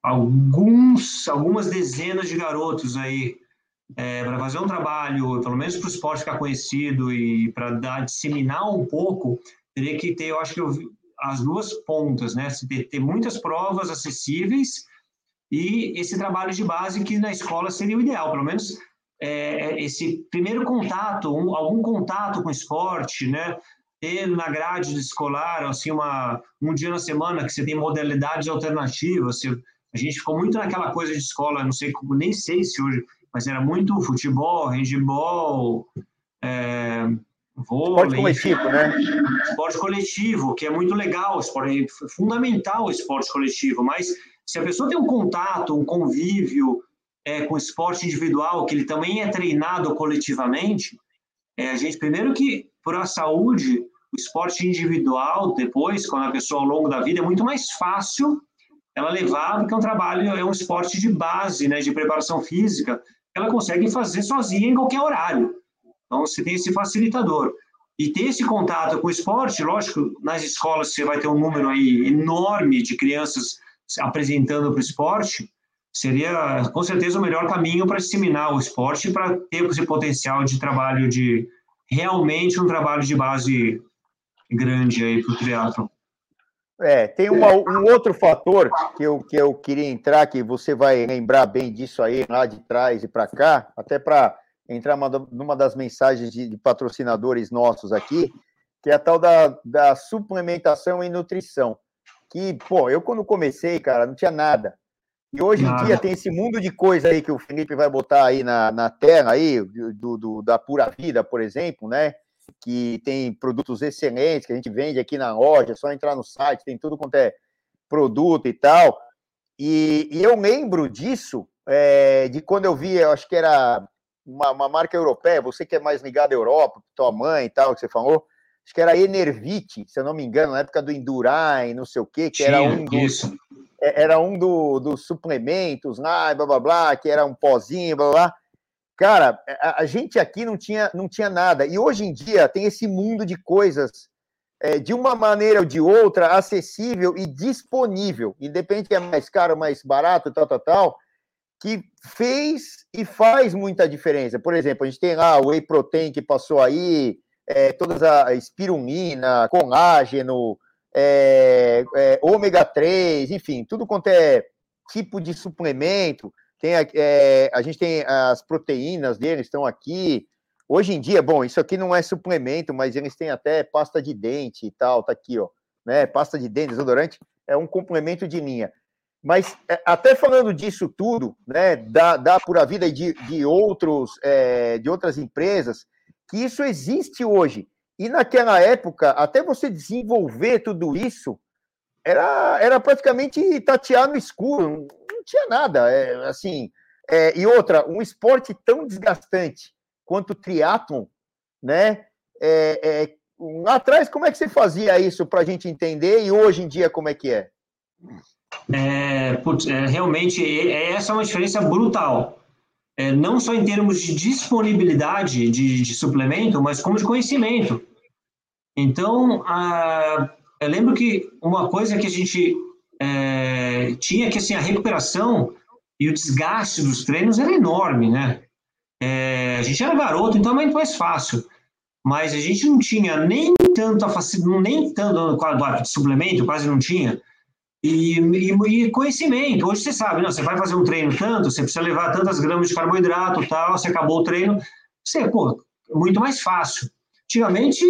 alguns, algumas dezenas de garotos aí é, para fazer um trabalho, pelo menos para o esporte ficar conhecido e para disseminar um pouco, teria que ter, eu acho que eu, as duas pontas, né? Ter, ter muitas provas acessíveis e esse trabalho de base que na escola seria o ideal, pelo menos é, esse primeiro contato, um, algum contato com o esporte, né? Ter na grade escolar, assim, uma, um dia na semana que você tem modalidades alternativas. Você, a gente ficou muito naquela coisa de escola, não sei, nem sei se hoje mas era muito futebol, handball, é, vôlei. Esporte coletivo, né? Esporte coletivo, que é muito legal, esporte, é fundamental o esporte coletivo, mas se a pessoa tem um contato, um convívio é, com esporte individual, que ele também é treinado coletivamente, é, a gente, primeiro que, por a saúde, o esporte individual, depois, quando a pessoa ao longo da vida, é muito mais fácil ela levar do que um trabalho, é um esporte de base, né, de preparação física, ela consegue fazer sozinha em qualquer horário. Então, você tem esse facilitador. E ter esse contato com o esporte, lógico, nas escolas você vai ter um número aí enorme de crianças apresentando para o esporte, seria com certeza o melhor caminho para disseminar o esporte para ter esse potencial de trabalho de realmente um trabalho de base grande aí para o triatlon. É, tem uma, um outro fator que eu, que eu queria entrar, que você vai lembrar bem disso aí, lá de trás e para cá, até para entrar uma, numa das mensagens de, de, patrocinadores nossos aqui, que é a tal da, da suplementação e nutrição. Que, pô, eu quando comecei, cara, não tinha nada. E hoje em dia tem esse mundo de coisa aí que o Felipe vai botar aí na, na tela aí, do, do, da Pura Vida, por exemplo, né? Que tem produtos excelentes que a gente vende aqui na loja, é só entrar no site, tem tudo quanto é produto e tal. E, e eu lembro disso, é, de quando eu vi, eu acho que era uma, uma, marca europeia, você que é mais ligado à Europa, tua mãe e tal, que você falou, acho que era Enervite, se eu não me engano, na época do Endurain, não sei o quê, que Sim, era um dos, é, era um do, dos suplementos lá, blá blá blá, que era um pozinho, blá blá. Cara, a, a, gente aqui não tinha, não tinha nada. E hoje em dia tem esse mundo de coisas, é, de uma maneira ou de outra, acessível e disponível, independente que é mais caro, mais barato, tal, tal, tal, que fez e faz muita diferença. Por exemplo, a gente tem lá o Whey Protein que passou aí, é, todas a espirulina, colágeno, é, é, ômega 3, enfim, tudo quanto é tipo de suplemento. Tem, é, a gente tem as proteínas deles, estão aqui. Hoje em dia, bom, isso aqui não é suplemento, mas eles têm até pasta de dente e tal, tá aqui, ó. Né? Pasta de dente, desodorante, é um complemento de linha. Mas é, até falando disso tudo, né, da, da Pura Vida e de, de, outros, é, de outras empresas, que isso existe hoje. E naquela época, até você desenvolver tudo isso, era, era praticamente tatear no escuro, não tinha nada. É, assim, é, e outra, um esporte tão desgastante quanto o triatlon, né? É, é lá atrás, como é que você fazia isso para a gente entender e hoje em dia como é que é? É, putz, é, realmente, essa é uma diferença brutal. É, não só em termos de disponibilidade de, de suplemento, mas como de conhecimento. Então, a, eu lembro que uma coisa que a gente é, tinha que assim a recuperação e o desgaste dos treinos era enorme, né? É, a gente era garoto, então é muito mais fácil. Mas a gente não tinha nem tanta facilidade, nem tanto quadro de suplemento, quase não tinha. E, e, e, conhecimento. Hoje você sabe, não, você vai fazer um treino tanto, você precisa levar tantas gramas de carboidrato, tal, você acabou o treino, você, pô, muito mais fácil. Antigamente,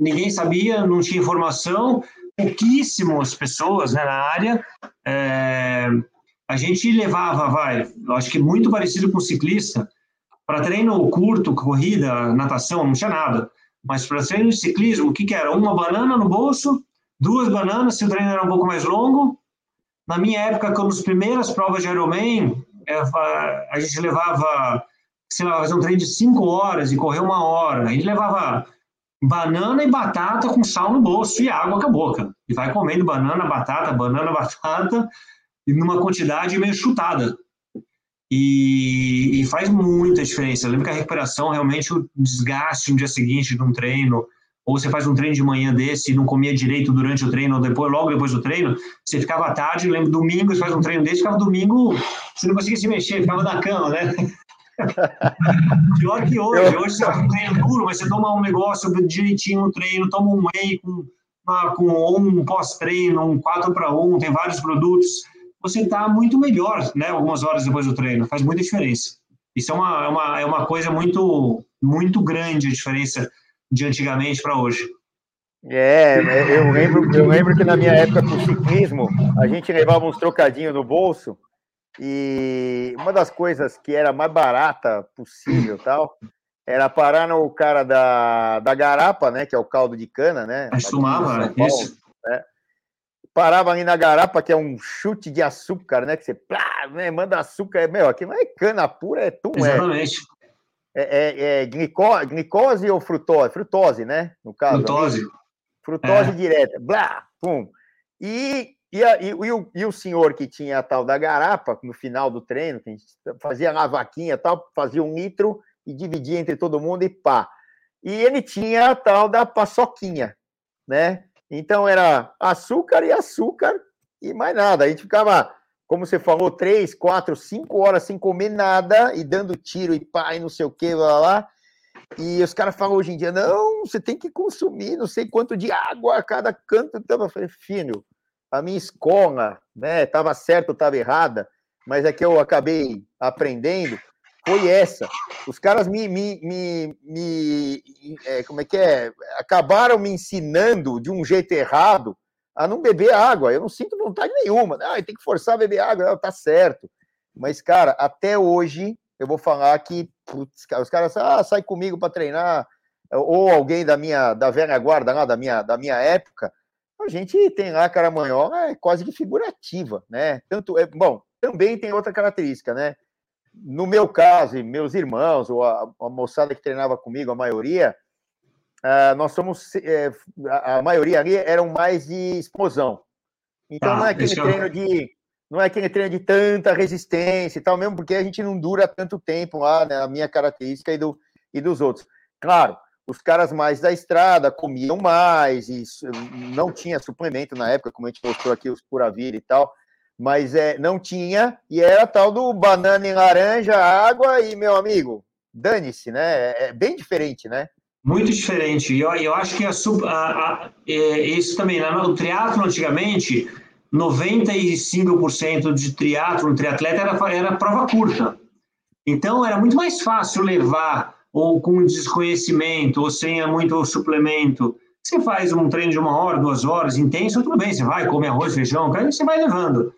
ninguém sabia, não tinha informação, pouquíssimas pessoas né, na área. É, a gente levava, vai, acho que muito parecido com ciclista, para treino curto, corrida, natação, não tinha nada. Mas para treino de ciclismo, o que, que era? Uma banana no bolso, duas bananas, se o treino era um pouco mais longo. Na minha época, quando as primeiras provas de Ironman, é, a gente levava, sei lá, fazer um treino de cinco horas e correr uma hora. A gente levava banana e batata com sal no bolso e água com a boca. E vai comendo banana, batata, banana, batata, e numa quantidade meio chutada. E, e, faz muita diferença. Eu lembro que a recuperação, realmente, o desgaste no dia seguinte de um treino, ou você faz um treino de manhã desse e não comia direito durante o treino, ou depois, logo depois do treino, você ficava à tarde, eu lembro, domingo, você faz um treino desse, ficava domingo, você não conseguia se mexer, ficava na cama, né? Pior que hoje. Hoje você faz um treino duro, mas você toma um negócio direitinho no treino, toma um whey com, uma, com um pós-treino, um 4 para 1, tem vários produtos. Você está muito melhor, né? Algumas horas depois do treino. Faz muita diferença. Isso é uma, é uma, é uma coisa muito, muito grande a diferença de antigamente para hoje. É, eu lembro, eu lembro que na minha época com ciclismo, a gente levava uns trocadinhos no bolso E uma das coisas que era mais barata possível, tal, era parar no cara da, da garapa, né, que é o caldo de cana, né? Costumava, isso. Né? Parava ali na garapa, que é um chute de açúcar, né? Que você plá, né, manda açúcar, meu, aqui não é cana pura, é tum, Exatamente. É, é, é glicose, glicose ou frutose? Frutose, né? No caso. Frutose. Frutose é. direta. Blá, pum. E, e, a, e, e, o, e o senhor que tinha a tal da garapa, no final do treino, que fazia na vaquinha tal, fazia um litro e dividia entre todo mundo e pá. E ele tinha a tal da paçoquinha, né? Então era açúcar e açúcar e mais nada. A gente ficava, como você falou, três, quatro, cinco horas sem comer nada e dando tiro e pá, e não sei o que, lá, lá. E os caras falam hoje em dia, não, você tem que consumir não sei quanto de água a cada canto. Então eu falei, filho, a minha escola, né, estava certo ou estava errada, mas é que eu acabei aprendendo foi essa. Os caras me, me, me, me é, como é que é? Acabaram me ensinando de um jeito errado a não beber água. Eu não sinto vontade nenhuma. Ah, tem que forçar a beber água. Não, tá certo. Mas, cara, até hoje eu vou falar que putz, os caras ah, sai comigo para treinar ou alguém da minha da velha guarda lá da minha da minha época. A gente tem lá caramanhola é quase que figurativa, né? Tanto é bom. Também tem outra característica, né? no meu caso, e meus irmãos, ou a, a moçada que treinava comigo, a maioria, uh, nós somos. Uh, a maioria ali eram mais de explosão. Então ah, não é aquele treino eu... de. Não é aquele treino de tanta resistência e tal, mesmo porque a gente não dura tanto tempo lá, né? A minha característica e, do, e dos outros. Claro, os caras mais da estrada comiam mais, e não tinha suplemento na época, como a gente mostrou aqui, os pura vida e tal mas é, não tinha, e era tal do banana em laranja, água, e, meu amigo, dane-se, né? É, é bem diferente, né? Muito diferente. E eu, eu acho que a, a, a, é, isso também, né? no triatlo antigamente, 95% de triatlo, triatleta era, era prova curta. Então era muito mais fácil levar, ou com desconhecimento, ou sem muito suplemento. Você faz um treino de uma hora, duas horas, intenso, tudo bem, você vai, come arroz, feijão, você vai levando.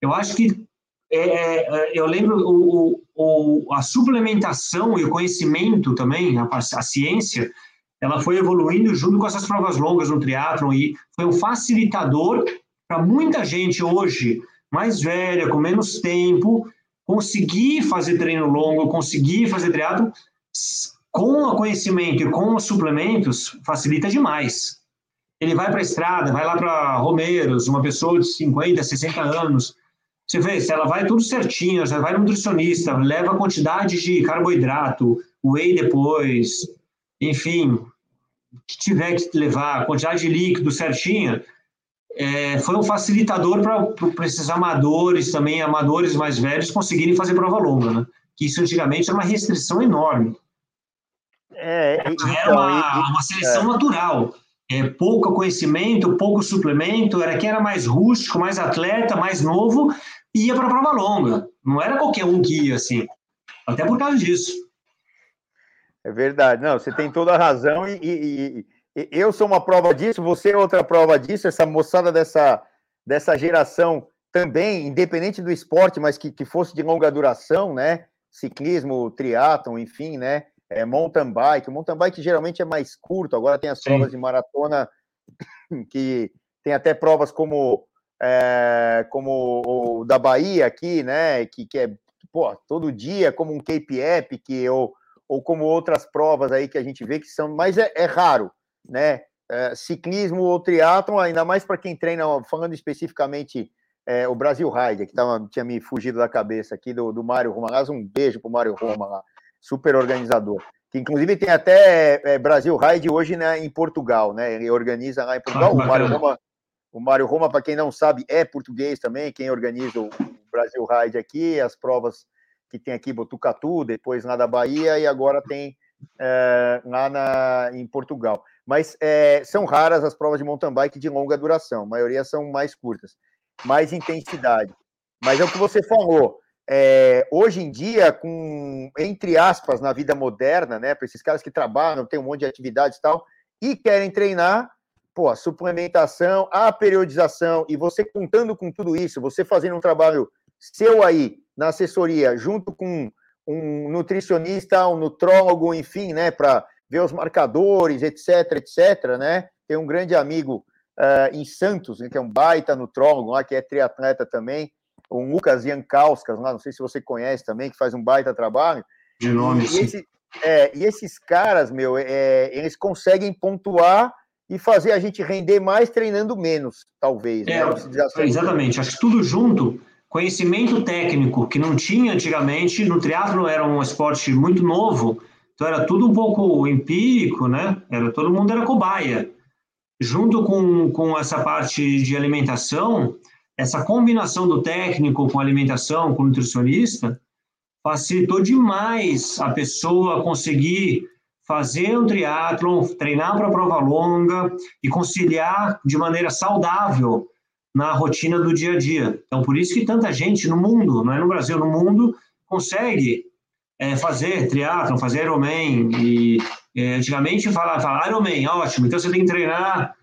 Eu acho que é, é, é, eu lembro o, o, a suplementação e o conhecimento também, a, a, ciência, ela foi evoluindo junto com essas provas longas no triatlon e foi um facilitador para muita gente hoje, mais velha, com menos tempo, conseguir fazer treino longo, conseguir fazer triatlon com o conhecimento e com os suplementos, facilita demais. Ele vai para a estrada, vai lá para Romeiros, uma pessoa de 50, 60 anos, você vê, se ela vai tudo certinho, você vai no nutricionista, leva a quantidade de carboidrato, whey depois, enfim, que tiver que levar, a quantidade de líquido certinha, é, foi um facilitador para esses amadores, também amadores mais velhos, conseguirem fazer prova longa, né? Que isso antigamente era uma restrição enorme. Então, era uma, uma seleção é. natural é, pouco conhecimento, pouco suplemento, era quem era mais rústico, mais atleta, mais novo, ia para a prova longa. Não era qualquer um que ia assim. Até por causa disso. É verdade. Não, você tem toda a razão e, e, e, eu sou uma prova disso, você é outra prova disso, essa moçada dessa, dessa geração também, independente do esporte, mas que, que fosse de longa duração, né? Ciclismo, triatlon, enfim, né? É, mountain bike. O mountain bike geralmente é mais curto, agora tem as Sim. provas de maratona que tem até provas como é, como o da Bahia aqui, né? Que, que é pô, todo dia, como um Cape Epic ou, ou como outras provas aí que a gente vê que são, mas é, é raro, né? É, ciclismo ou triatlon, ainda mais para quem treina, falando especificamente é, o Brasil Ride, que tava, tinha me fugido da cabeça aqui do, do Mário Roma. Um beijo pro Mário Roma lá super organizador. Que inclusive tem até é, Brasil Ride hoje né, em Portugal, né? Ele organiza lá em Portugal. Ah, o Mário Roma, o Mário Roma, para quem não sabe, é português também, quem organiza o Brasil Ride aqui, as provas que tem aqui Botucatu, depois lá da Bahia e agora tem é, lá na, em Portugal. Mas é, são raras as provas de mountain bike de longa duração, a maioria são mais curtas, mais intensidade. Mas é o que você falou, é, hoje em dia, com entre aspas, na vida moderna, né, para esses caras que trabalham, tem um monte de atividades e tal, e querem treinar, pô, a suplementação, a periodização, e você contando com tudo isso, você fazendo um trabalho seu aí na assessoria, junto com um nutricionista, um nutrólogo, enfim, né, para ver os marcadores, etc, etc, né? Tem um grande amigo uh, em Santos, né, que é um baita nutrólogo lá, que é triatleta também, o Lucas Jankauskas, lá, não sei se você conhece também, que faz um baita trabalho. De nome, e, esse, é, e esses caras, meu, é, eles conseguem pontuar e fazer a gente render mais treinando menos, talvez. Né? É, né? Exatamente, acho que tudo junto conhecimento técnico que não tinha antigamente. No triatlo era um esporte muito novo, então era tudo um pouco empírico, né? Era todo mundo era cobaia. Junto com, com essa parte de alimentação, essa combinação do técnico com alimentação, com nutricionista, facilitou demais a pessoa conseguir fazer um triatlon, treinar para prova longa e conciliar de maneira saudável na rotina do dia a dia. Então, por isso que tanta gente no mundo, não é no Brasil, no mundo, consegue é, fazer triatlon, fazer Ironman. E é, antigamente falava, falava Ironman, ótimo, então você tem que treinar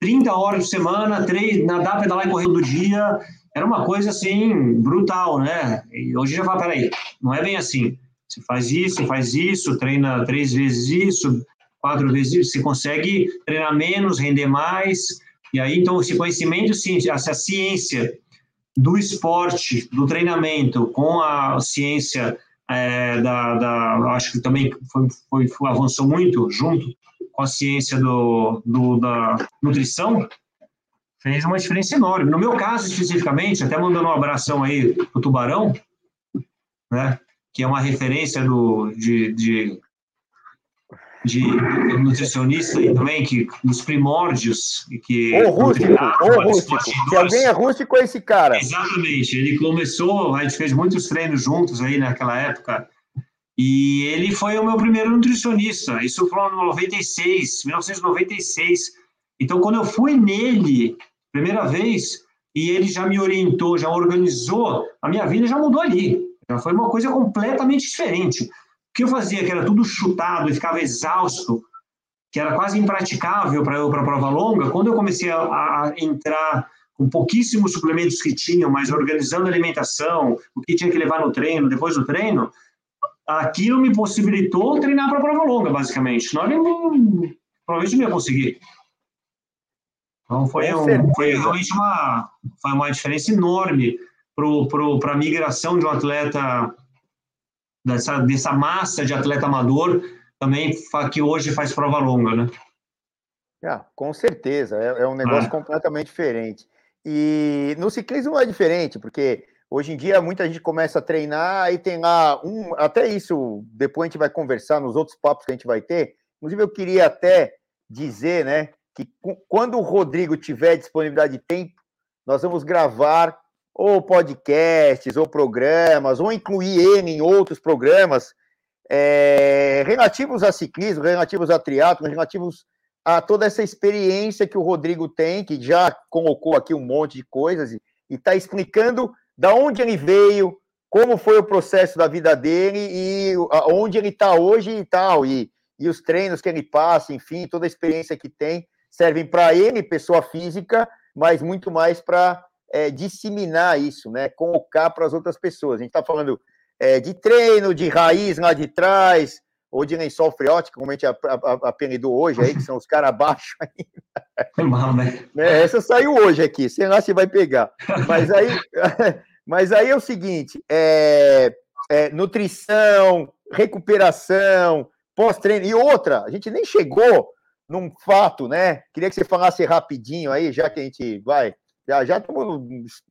30 horas por semana, três, nadar, pedalar e correr todo dia. Era uma coisa assim, brutal, né? E hoje já fala, peraí, não é bem assim. Você faz isso, faz isso, treina três vezes isso, quatro vezes isso, você consegue treinar menos, render mais e aí, então, esse conhecimento, essa ciência do esporte, do treinamento, com a ciência é, da, da, acho que também foi, foi, foi, avançou muito junto com a ciência do, do, da nutrição, fez uma diferença enorme. No meu caso, especificamente, até mandando um abração aí pro Tubarão, né, que é uma referência do, de, de de nutricionista aí também, que nos primórdios. Que, o rústico, o rústico. Se alguém é rústico, é esse cara. Exatamente. Ele começou, a gente fez muitos treinos juntos aí naquela época. E ele foi o meu primeiro nutricionista. Isso foi em 96, 1996. Então, quando eu fui nele, primeira vez, e ele já me orientou, já organizou, a minha vida já mudou ali. Já foi uma coisa completamente diferente que eu fazia, que era tudo chutado e ficava exausto, que era quase impraticável para eu para prova longa, quando eu comecei a, a, entrar com pouquíssimos suplementos que tinham, mas organizando a alimentação, o que tinha que levar no treino, depois do treino, aquilo me possibilitou treinar para prova longa, basicamente. Senão eu não, provavelmente não ia conseguir. Então foi, um, foi realmente uma, foi uma diferença enorme para a migração de um atleta dessa, dessa massa de atleta amador também que hoje faz prova longa, né? Ah, com certeza, é, é um negócio ah. completamente diferente. E no ciclismo é diferente, porque hoje em dia muita gente começa a treinar e tem lá um. Até isso, depois a gente vai conversar nos outros papos que a gente vai ter. Inclusive, eu queria até dizer, né, que quando o Rodrigo tiver disponibilidade de tempo, nós vamos gravar ou podcasts, ou programas, ou incluir ele em outros programas é, relativos a ciclismo, relativos a triatlo, relativos a toda essa experiência que o Rodrigo tem, que já colocou aqui um monte de coisas e está explicando da onde ele veio, como foi o processo da vida dele e onde ele está hoje e tal, e, e os treinos que ele passa, enfim, toda a experiência que tem, servem para ele, pessoa física, mas muito mais para é, disseminar isso, né? Colocar para as outras pessoas. A gente está falando é, de treino, de raiz lá de trás, ou de lençol freótico, como a gente apelidou hoje aí, que são os caras abaixo ainda. Foi mal, né? É, essa saiu hoje aqui, sei lá se vai pegar. Mas aí, mas aí é o seguinte: é, é nutrição, recuperação, pós-treino. E outra, a gente nem chegou num fato, né? Queria que você falasse rapidinho aí, já que a gente vai já, já,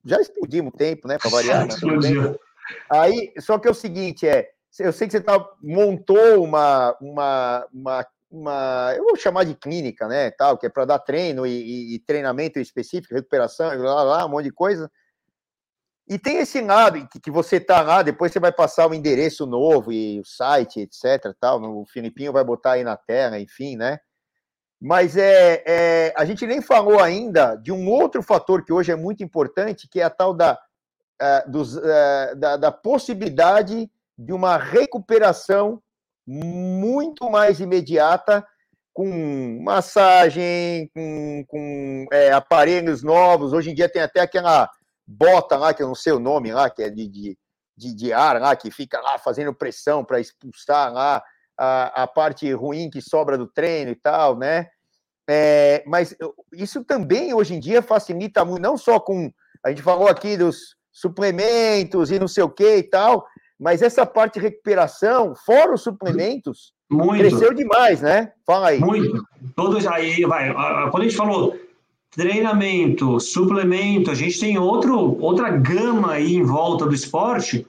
já explodimos o tempo, né? Para variar. Né? Aí, só que é o seguinte, é, eu sei que você tá, montou uma, uma, uma, uma, eu vou chamar de clínica, né, tal, que é para dar treino e, e, e, treinamento específico, recuperação, lá, lá, um monte de coisa. E tem esse lado que, você tá lá, depois você vai passar o endereço novo e o site, etc, tal, o Filipinho vai botar aí na tela, enfim, né? Mas é, é, a gente nem falou ainda de um outro fator que hoje é muito importante, que é a tal da, uh, dos, uh, da, da, possibilidade de uma recuperação muito mais imediata, com massagem, com, com é, aparelhos novos. Hoje em dia tem até aquela bota lá, que eu não sei o nome lá, que é de, de, de, de ar lá, que fica lá fazendo pressão para expulsar lá a, a parte ruim que sobra do treino e tal, né? É, mas isso também hoje em dia facilita muito, não só com. A gente falou aqui dos suplementos e não sei o que e tal, mas essa parte de recuperação, fora os suplementos, muito. cresceu demais, né? Fala aí. Muito. Todos aí, vai. Quando a gente falou treinamento, suplemento, a gente tem outro, outra gama aí em volta do esporte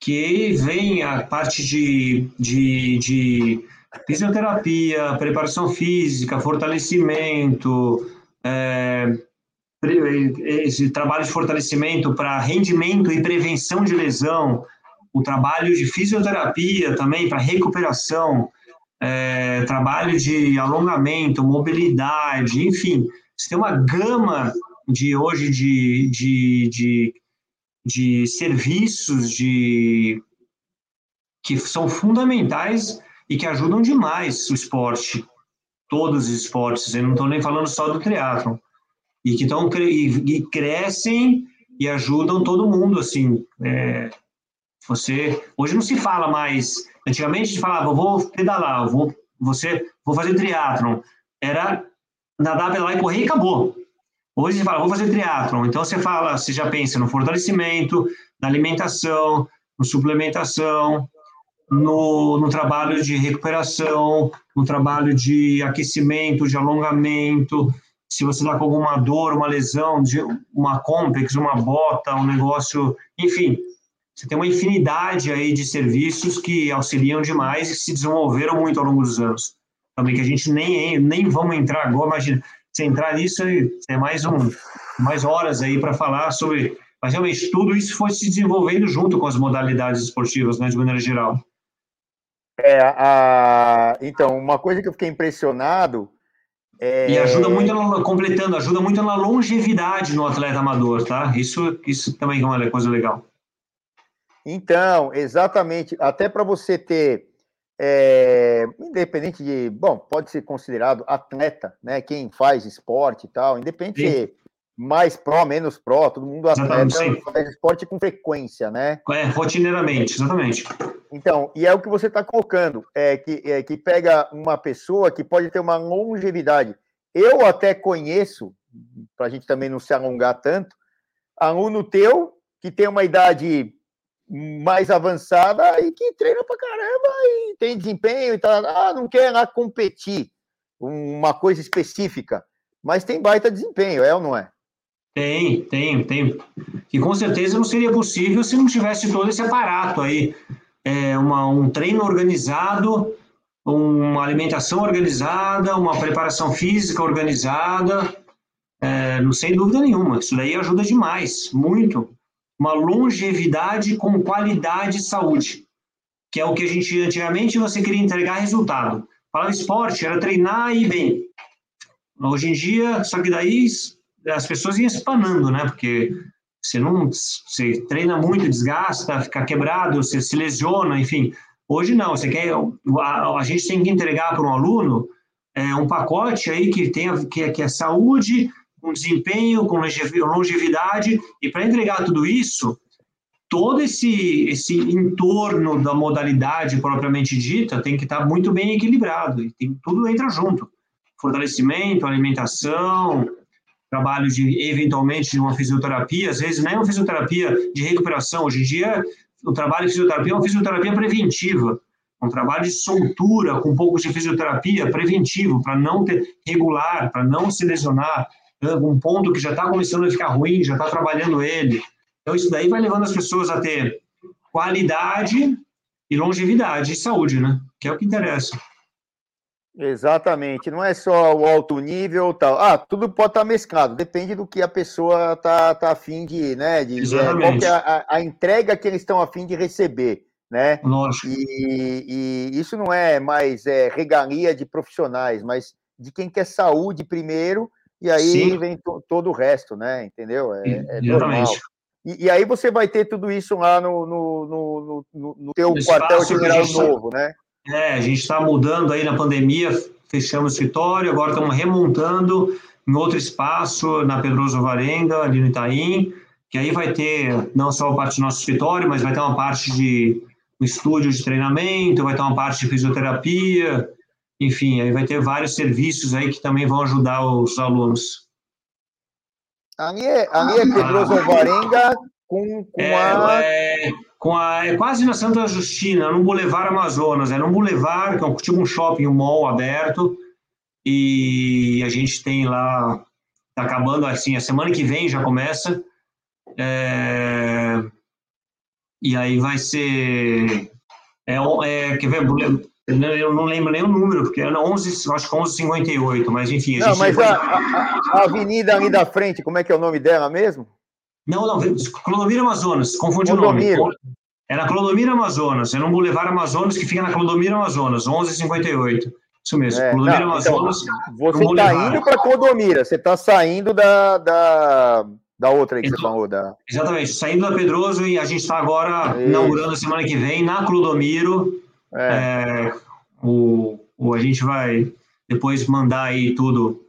que vem a parte de, de, de fisioterapia, preparação física, fortalecimento, é, esse trabalho de fortalecimento para rendimento e prevenção de lesão, o trabalho de fisioterapia também para recuperação, é, trabalho de alongamento, mobilidade, enfim, você tem uma gama de hoje de, de, de, de serviços de, que são fundamentais e que ajudam demais o esporte, todos os esportes, eu não estou nem falando só do triatlon, e que estão e, crescem e ajudam todo mundo, assim, é, você, hoje não se fala mais, antigamente gente falava, vou pedalar, vou, você, vou fazer triatlon, era nadar, pedalar e correr e acabou. Hoje você fala, vou fazer triatlon. Então você fala, você já pensa no fortalecimento, na alimentação, no suplementação, no, no trabalho de recuperação, no trabalho de aquecimento, de alongamento. Se você está com alguma dor, uma lesão, de uma complex, uma bota, um negócio, enfim, você tem uma infinidade aí de serviços que auxiliam demais e se desenvolveram muito ao longo dos anos também, que a gente nem, nem vamos entrar agora, imagina, se entrar nisso, é mais, um, mais horas aí para falar sobre. Mas realmente tudo isso foi se desenvolvendo junto com as modalidades esportivas, né, de maneira geral. É, a, então, uma coisa que eu fiquei impressionado. É... E ajuda muito, no, completando, ajuda muito na longevidade no atleta amador, tá? Isso, isso também é uma coisa legal. Então, exatamente. Até para você ter é, independente de, bom, pode ser considerado atleta, né? Quem faz esporte e tal, independente Sim. de mais pró, menos pró, todo mundo atleta faz esporte com frequência, né? É, rotineiramente, exatamente. Então, e é o que você está colocando, é que, é que pega uma pessoa que pode ter uma longevidade. Eu até conheço, para a gente também não se alongar tanto, aluno teu que tem uma idade mais avançada e que treina pra caramba e tem desempenho e tal. Ah, não quer lá competir uma coisa específica, mas tem baita desempenho, é ou não é? Tem, tem, tem. E com certeza não seria possível se não tivesse todo esse aparato aí. É uma, um treino organizado, uma alimentação organizada, uma preparação física organizada, é, sem dúvida nenhuma. Isso daí ajuda demais, muito uma longevidade com qualidade e saúde, que é o que a gente antigamente você queria entregar resultado. Para o esporte era treinar e bem. Hoje em dia, só que daí as pessoas iam espanando, né? Porque você não você treina muito, desgasta, fica quebrado, você se lesiona, enfim. Hoje não, você quer a, a gente tem que entregar para um aluno é, um pacote aí que tenha que, que é saúde, com desempenho, com longevidade, e para entregar tudo isso, todo esse, esse entorno da modalidade propriamente dita tem que estar muito bem equilibrado, e tem, tudo entra junto. Fortalecimento, alimentação, trabalho de, eventualmente, de uma fisioterapia, às vezes não é uma fisioterapia de recuperação, hoje em dia o trabalho de fisioterapia é uma fisioterapia preventiva, um trabalho de soltura com um pouco de fisioterapia preventivo, para não ter regular, para não se lesionar, um ponto que já está começando a ficar ruim, já está trabalhando ele. Então, isso daí vai levando as pessoas a ter qualidade e longevidade e saúde, né? Que é o que interessa. Exatamente, não é só o alto nível tal. Ah, tudo pode estar tá mesclado, depende do que a pessoa está tá afim de, né? De, Exatamente. É, qual é a, a, entrega que eles estão afim de receber, né? Lógico. E, e isso não é mais é, regalia de profissionais, mas de quem quer saúde primeiro e aí Sim. vem todo o resto, né? Entendeu? É, é normal. E, e, aí você vai ter tudo isso lá no, no, no, no teu quartel-general novo, né? É, a gente está mudando aí na pandemia, fechamos o escritório, agora estamos remontando em outro espaço, na Pedroso Varenga, ali no Itaim, que aí vai ter não só a parte do nosso escritório, mas vai ter uma parte de um estúdio de treinamento, vai ter uma parte de fisioterapia, enfim, aí vai ter vários serviços aí que também vão ajudar os alunos. A minha, a minha é Pedroso Alvarenga com, com é, a... É, com a... É quase na Santa Justina, no Boulevard Amazonas. É no Boulevard, que é tipo um shopping, um mall aberto, e a gente tem lá... Tá acabando, assim, a semana que vem já começa. É, e aí vai ser... É, é, quer ver? Eu não lembro nem o número, porque era 11, acho que 1158, mas enfim. A não, mas a, a, a, avenida ali da frente, como é que é o nome dela mesmo? Não, não, Clodomiro Amazonas, confundi Clodomiro. o nome. É na Clodomiro Amazonas, é no Boulevard Amazonas que fica na Clodomiro Amazonas, 1158. Isso mesmo, é, Clodomiro não, então, Amazonas. Então, você está indo para Clodomira, você está saindo da, da, da outra aí que então, você falou. Da... Exatamente, saindo da Pedroso e a gente está agora Isso. inaugurando a semana que vem na Clodomiro é. É, o, o, a gente vai depois mandar aí tudo,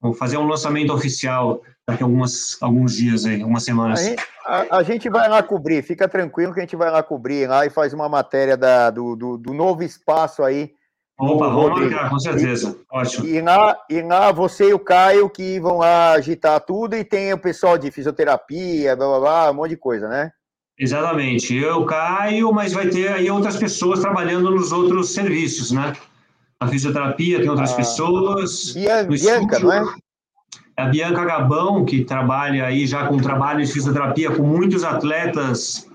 vamos fazer um lançamento oficial daqui a algumas, alguns dias aí, algumas semanas. A gente, a, a gente, vai lá cobrir, fica tranquilo que a gente vai lá cobrir lá e faz uma matéria da, do, do, do novo espaço aí. Opa, vamos marcar, com certeza. E, Ótimo. E lá, e lá você e o Caio que vão lá agitar tudo e tem o pessoal de fisioterapia, blá blá blá, um monte de coisa, né? Exatamente. Eu caio, mas vai ter aí outras pessoas trabalhando nos outros serviços, né? A fisioterapia tem outras ah, pessoas. Bianca, Bianca não é? é? A Bianca Gabão, que trabalha aí já com trabalho de fisioterapia com muitos atletas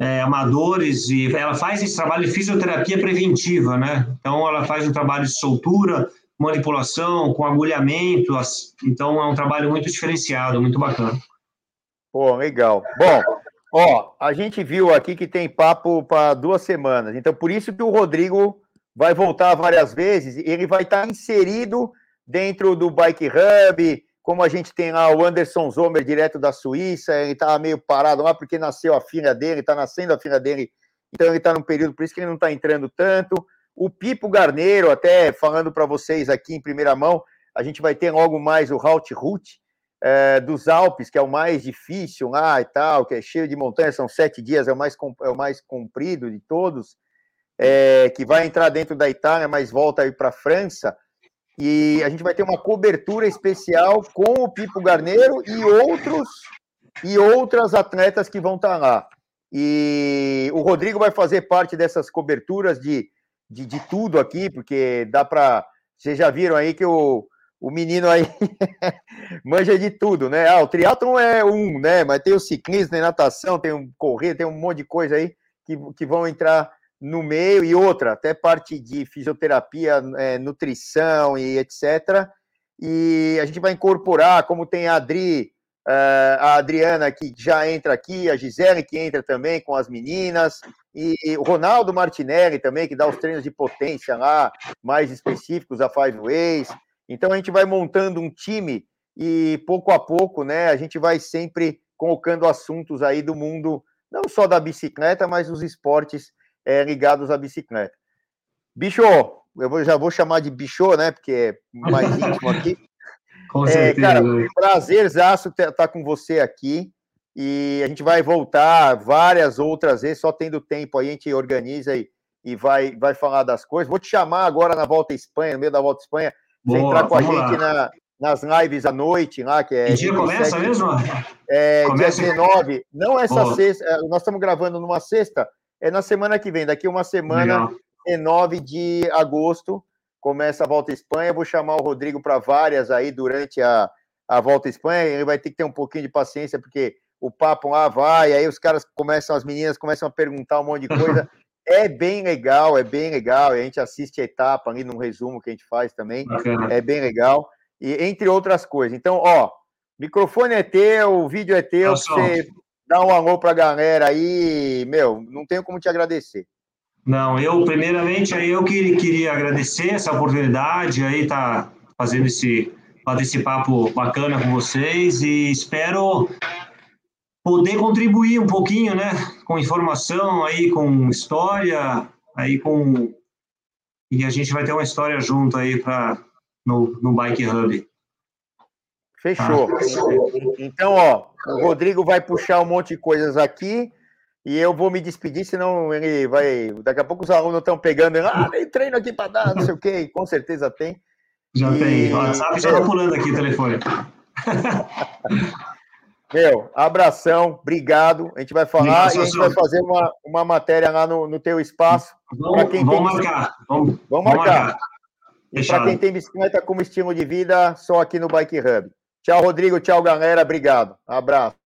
é, amadores, e ela faz esse trabalho de fisioterapia preventiva, né? Então, ela faz um trabalho de soltura, manipulação, com agulhamento, então é um trabalho muito diferenciado, muito bacana. Pô, legal. Bom, Ó, a gente viu aqui que tem papo para duas semanas, então por isso que o Rodrigo vai voltar várias vezes, ele vai estar tá inserido dentro do Bike Hub, como a gente tem lá o Anderson Zomer, direto da Suíça, ele estava meio parado lá porque nasceu a filha dele, está nascendo a filha dele, então ele está num período, por isso que ele não está entrando tanto. O Pipo Garneiro, até falando para vocês aqui em primeira mão, a gente vai ter logo mais o Halt Route, é, dos Alpes, que é o mais difícil lá e tal, que é cheio de montanhas, são sete dias, é o mais, é o mais comprido de todos, é, que vai entrar dentro da Itália, mas volta aí para a França. E a gente vai ter uma cobertura especial com o Pipo Garneiro e outros e outras atletas que vão estar tá lá. E o Rodrigo vai fazer parte dessas coberturas de, de, de tudo aqui, porque dá para. Vocês já viram aí que o, o menino aí manja de tudo, né? Ah, o triatlon é um, né? Mas tem o ciclismo, tem natação, tem um correr, tem um monte de coisa aí que, que vão entrar no meio e outra, até parte de fisioterapia, é, nutrição e etc. E a gente vai incorporar, como tem a Adri, é, a Adriana que já entra aqui, a Gisele que entra também com as meninas, e o Ronaldo Martinelli também, que dá os treinos de potência lá, mais específicos a Five Ways. Então a gente vai montando um time e pouco a pouco, né, a gente vai sempre colocando assuntos aí do mundo, não só da bicicleta, mas os esportes é, ligados à bicicleta. Bicho, eu já vou chamar de bicho, né, porque é mais íntimo aqui. com é, certeza. Cara, prazerzaço estar tá com você aqui. E a gente vai voltar várias outras vezes, só tendo tempo aí, a gente organiza e, e vai, vai falar das coisas. Vou te chamar agora na Volta à Espanha, no meio da Volta à Espanha, você Boa, entrar com a gente na, nas lives à noite lá, que é. Que dia começa mesmo? É, começa... dia 19. Não essa Boa. sexta, é, nós estamos gravando numa sexta, é na semana que vem, daqui uma semana, 19 de agosto, começa a Volta à Espanha. Vou chamar o Rodrigo para várias aí durante a, a Volta à Espanha. Ele vai ter que ter um pouquinho de paciência, porque o papo lá vai, aí os caras começam, as meninas começam a perguntar um monte de coisa. É bem legal, é bem legal. A gente assiste a etapa ali no resumo que a gente faz também. Bacana. É bem legal. E entre outras coisas. Então, ó, microfone é teu, o vídeo é teu, você dá um alô pra galera aí, meu, não tenho como te agradecer. Não, eu primeiramente aí eu que queria agradecer essa oportunidade aí tá fazendo esse esse papo bacana com vocês e espero poder contribuir um pouquinho, né, com informação aí, com história, aí com e a gente vai ter uma história junto aí para no, no Bike Hub. Fechou. Então, ó, o Rodrigo vai puxar um monte de coisas aqui e eu vou me despedir, senão ele vai. Daqui a pouco os alunos estão pegando. Ah, tem treino aqui para dar, não sei o quê. Com certeza tem. Já e... tem. O WhatsApp já está pulando aqui o telefone. Meu, abração, obrigado. A gente vai falar e a gente vai fazer uma, uma matéria lá no, no teu espaço. Vamos, quem vamos marcar. Vamos, vamos marcar. marcar. E para quem tem bicicleta como estilo de vida, só aqui no Bike Hub. Tchau, Rodrigo. Tchau, galera. Obrigado. Abraço.